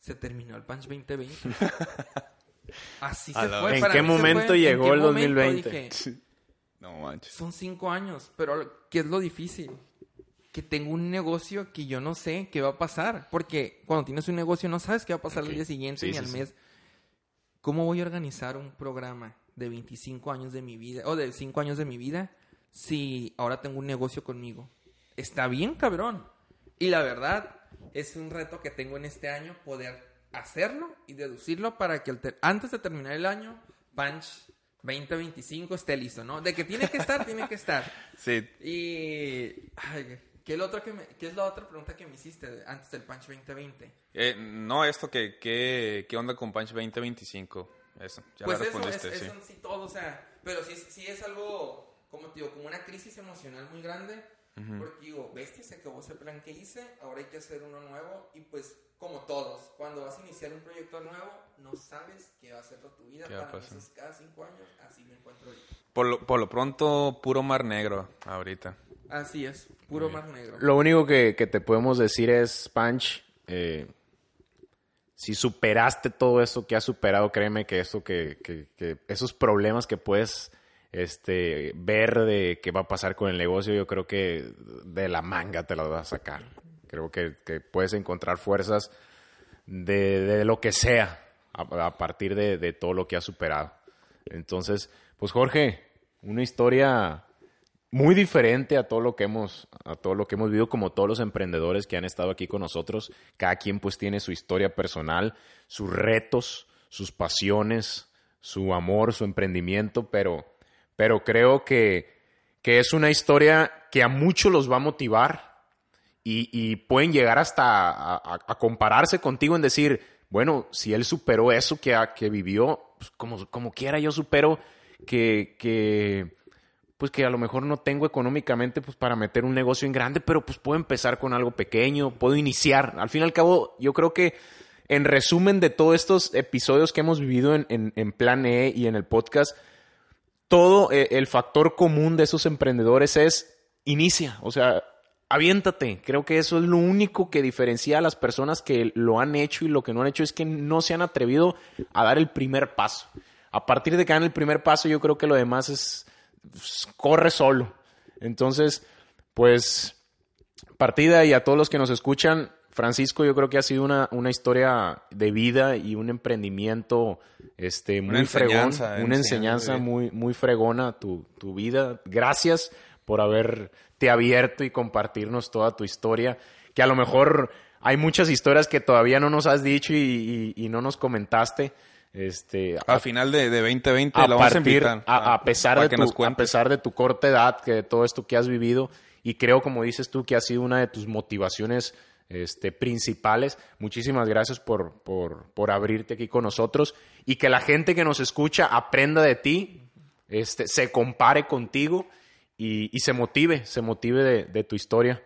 se terminó el Punch 2020. [laughs] Así se fue. ¿En qué momento llegó el 2020? no manches. Son cinco años, pero ¿qué es lo difícil? Que tengo un negocio que yo no sé qué va a pasar. Porque cuando tienes un negocio no sabes qué va a pasar el día siguiente ni al mes. ¿Cómo voy a organizar un programa de 25 años de mi vida o de 5 años de mi vida si ahora tengo un negocio conmigo? Está bien, cabrón. Y la verdad, es un reto que tengo en este año poder hacerlo y deducirlo para que antes de terminar el año, Punch 2025 esté listo, ¿no? De que tiene que estar, tiene que estar. [laughs] Sí. Y... ¿qué, es otro que ¿Qué es la otra pregunta que me hiciste antes del Punch 2020? Eh, no, esto que, ¿qué onda con Punch 2025? Eso, ya pues eso, es, sí. sí todo, o sea, pero sí, sí es algo, como te digo, como una crisis emocional muy grande porque digo, bestia, se acabó ese plan que hice, ahora hay que hacer uno nuevo. Y pues, como todos, cuando vas a iniciar un proyecto nuevo, no sabes qué va a ser tu vida. Para cada cinco años, así me encuentro Por lo, por lo pronto, puro mar negro ahorita. Así es, puro mar negro. Lo único que, que, te podemos decir es, Punch, eh, si superaste todo eso que has superado, créeme que eso que, que, que esos problemas que puedes este, ver de qué va a pasar con el negocio, yo creo que de la manga te las vas a sacar. Creo que, puedes encontrar fuerzas de, lo que sea a, partir de, todo lo que has superado. Entonces, pues Jorge, una historia muy diferente a todo lo que hemos a todo lo que hemos vivido como todos los emprendedores que han estado aquí con nosotros cada quien pues tiene su historia personal sus retos sus pasiones su amor su emprendimiento pero pero creo que, es una historia que a muchos los va a motivar y, pueden llegar hasta a, compararse contigo en decir, bueno, si él superó eso que, que vivió, pues como, como quiera yo supero que, que, pues que a lo mejor no tengo económicamente pues para meter un negocio en grande, pero pues puedo empezar con algo pequeño, puedo iniciar. Al fin y al cabo, yo creo que en resumen de todos estos episodios que hemos vivido en, en Plan E y en el podcast, todo eh, el factor común de esos emprendedores es inicia, o sea, aviéntate. Creo que eso es lo único que diferencia a las personas que lo han hecho y lo que no han hecho es que no se han atrevido a dar el primer paso. A partir de que dan el primer paso, yo creo que lo demás es pues, corre solo. Entonces, pues partida y a todos los que nos escuchan, Francisco, yo creo que ha sido una, una historia de vida y un emprendimiento este, muy fregón, una enseñanza muy, muy fregona tu, tu vida. Gracias por haberte abierto y compartirnos toda tu historia, que a lo mejor hay muchas historias que todavía no nos has dicho y, y, no nos comentaste. Este, a, final de, de 2020 a, partir, a, a, pesar de tu, a pesar de tu corta edad, que de todo esto que has vivido, y creo, como dices tú, que ha sido una de tus motivaciones este, principales. Muchísimas gracias por, por, abrirte aquí con nosotros y que la gente que nos escucha aprenda de ti, este, se compare contigo y, se motive, se motive de, tu historia.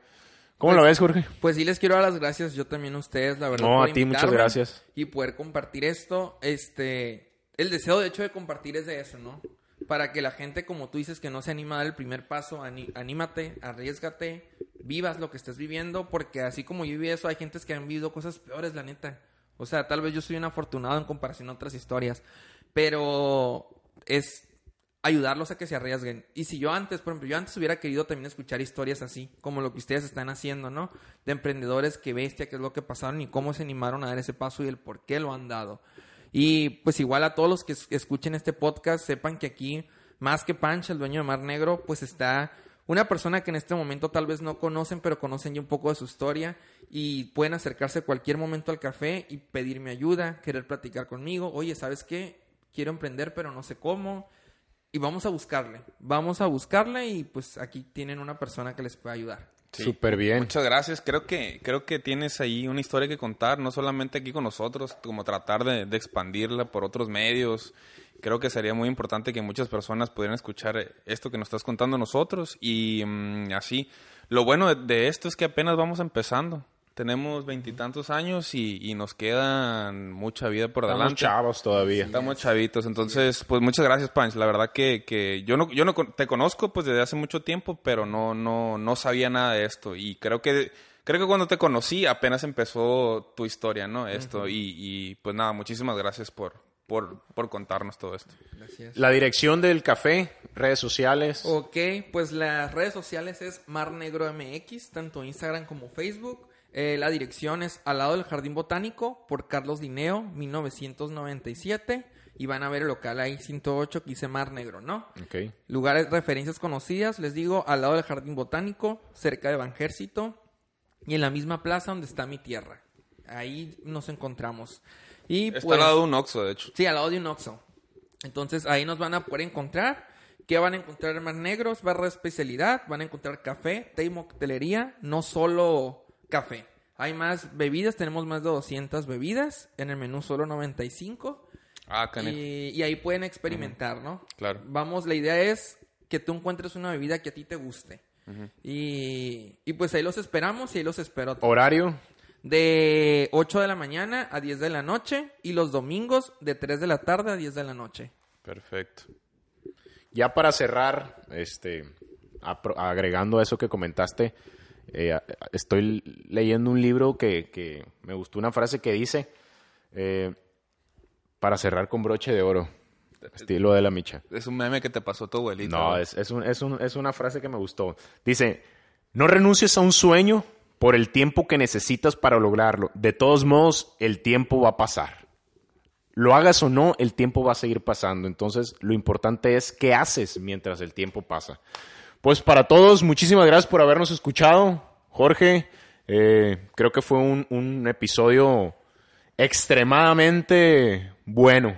¿Cómo lo pues, ves, Jorge? Pues sí, les quiero dar las gracias yo también a ustedes, la verdad. No, a ti muchas gracias. Y poder compartir esto. Este, el deseo, de hecho, de compartir es de eso, ¿no? Para que la gente, como tú dices, que no se anima a dar el primer paso, anímate, arriesgate, vivas lo que estés viviendo, porque así como yo viví eso, hay gentes que han vivido cosas peores, la neta. O sea, tal vez yo soy un afortunado en comparación a otras historias, pero es ayudarlos a que se arriesguen. Y si yo antes, por ejemplo, yo antes hubiera querido también escuchar historias así, como lo que ustedes están haciendo, ¿no? De emprendedores que bestia, qué es lo que pasaron y cómo se animaron a dar ese paso y el por qué lo han dado. Y pues igual a todos los que escuchen este podcast, sepan que aquí, más que Pancha, el dueño de Mar Negro, pues está una persona que en este momento tal vez no conocen, pero conocen ya un poco de su historia y pueden acercarse cualquier momento al café y pedirme ayuda, querer platicar conmigo. Oye, ¿sabes qué? Quiero emprender, pero no sé cómo. Y vamos a buscarle. Vamos a buscarle y pues aquí tienen una persona que les puede ayudar. Súper bien. Muchas gracias. Creo que, creo que tienes ahí una historia que contar, no solamente aquí con nosotros, como tratar de, de expandirla por otros medios creo que sería muy importante que muchas personas pudieran escuchar esto que nos estás contando nosotros y mm, así. Lo bueno de, esto es que apenas vamos empezando. Tenemos veintitantos años y, y nos quedan mucha vida por Estamos delante. chavos todavía. Estamos chavitos, entonces, pues muchas gracias, Panch. La verdad que, que yo no, yo no te conozco pues desde hace mucho tiempo, pero no, no, no sabía nada de esto. Y creo que, creo que cuando te conocí apenas empezó tu historia, ¿no? Esto. y, y pues nada, muchísimas gracias por, por, por contarnos todo esto. Gracias. La dirección del café, redes sociales. Ok, pues las redes sociales es Mar Negro MX, tanto Instagram como Facebook. Eh, la dirección es al lado del Jardín Botánico por Carlos Dineo, 1997. Y van a ver el local ahí 108 que dice Mar Negro, ¿no? Ok. Lugares, referencias conocidas, les digo, al lado del Jardín Botánico, cerca de Banjército y en la misma plaza donde está mi tierra. Ahí nos encontramos. Y Está pues, al lado de un Oxxo, de hecho. Sí, al lado de un Oxxo. Entonces ahí nos van a poder encontrar. ¿Qué van a encontrar más negros? Barra de especialidad. Van a encontrar café, té y moctelería. No solo café. Hay más bebidas. Tenemos más de 200 bebidas. En el menú solo 95. Ah. Y, y ahí pueden experimentar, ¿no? Claro. Vamos, la idea es que tú encuentres una bebida que a ti te guste. y, y pues ahí los esperamos y ahí los espero. Horario. De 8 de la mañana a 10 de la noche y los domingos de 3 de la tarde a 10 de la noche. Perfecto. Ya para cerrar, este, agregando a eso que comentaste, eh, estoy leyendo un libro que, que me gustó una frase que dice, eh, para cerrar con broche de oro, estilo de la micha. Es un meme que te pasó tu abuelita. No, ¿no? es, es, un- es un- es una frase que me gustó. Dice, no renuncies a un sueño por el tiempo que necesitas para lograrlo. De todos modos, el tiempo va a pasar. Lo hagas o no, el tiempo va a seguir pasando. Entonces, lo importante es qué haces mientras el tiempo pasa. Pues para todos, muchísimas gracias por habernos escuchado. Jorge, eh, creo que fue un, un episodio extremadamente bueno,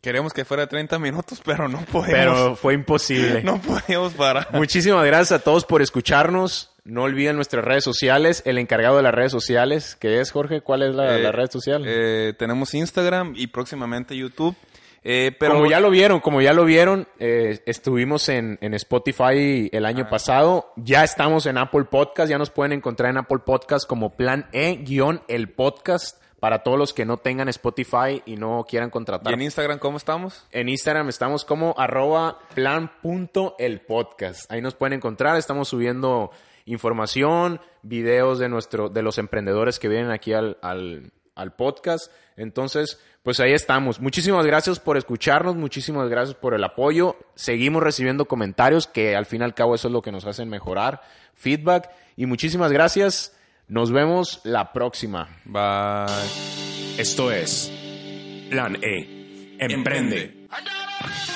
Queremos que fuera 30 minutos, pero no podemos. pero fue imposible. [laughs] no podemos parar. Muchísimas gracias a todos por escucharnos. No olviden nuestras redes sociales. El encargado de las redes sociales, que es Jorge, ¿cuál es la, Eh, la red social? eh, tenemos Instagram y próximamente YouTube. Eh, pero como ya lo vieron, como ya lo vieron, eh, estuvimos en, en Spotify el año pasado. Ya estamos en Apple Podcast. Ya nos pueden encontrar en Apple Podcast como Plan E-el podcast para todos los que no tengan Spotify y no quieran ¿Y contratar. en Instagram cómo estamos? En Instagram estamos como arroba plan.elpodcast. Ahí nos pueden encontrar. Estamos subiendo información, videos de, nuestro, de los emprendedores que vienen aquí al, al, al podcast. Entonces, pues ahí estamos. Muchísimas gracias por escucharnos, muchísimas gracias por el apoyo. Seguimos recibiendo comentarios que al fin y al cabo eso es lo que nos hacen mejorar, feedback. Y muchísimas gracias. Nos vemos la próxima. Bye. Esto es Plan E. Emprende. Emprende.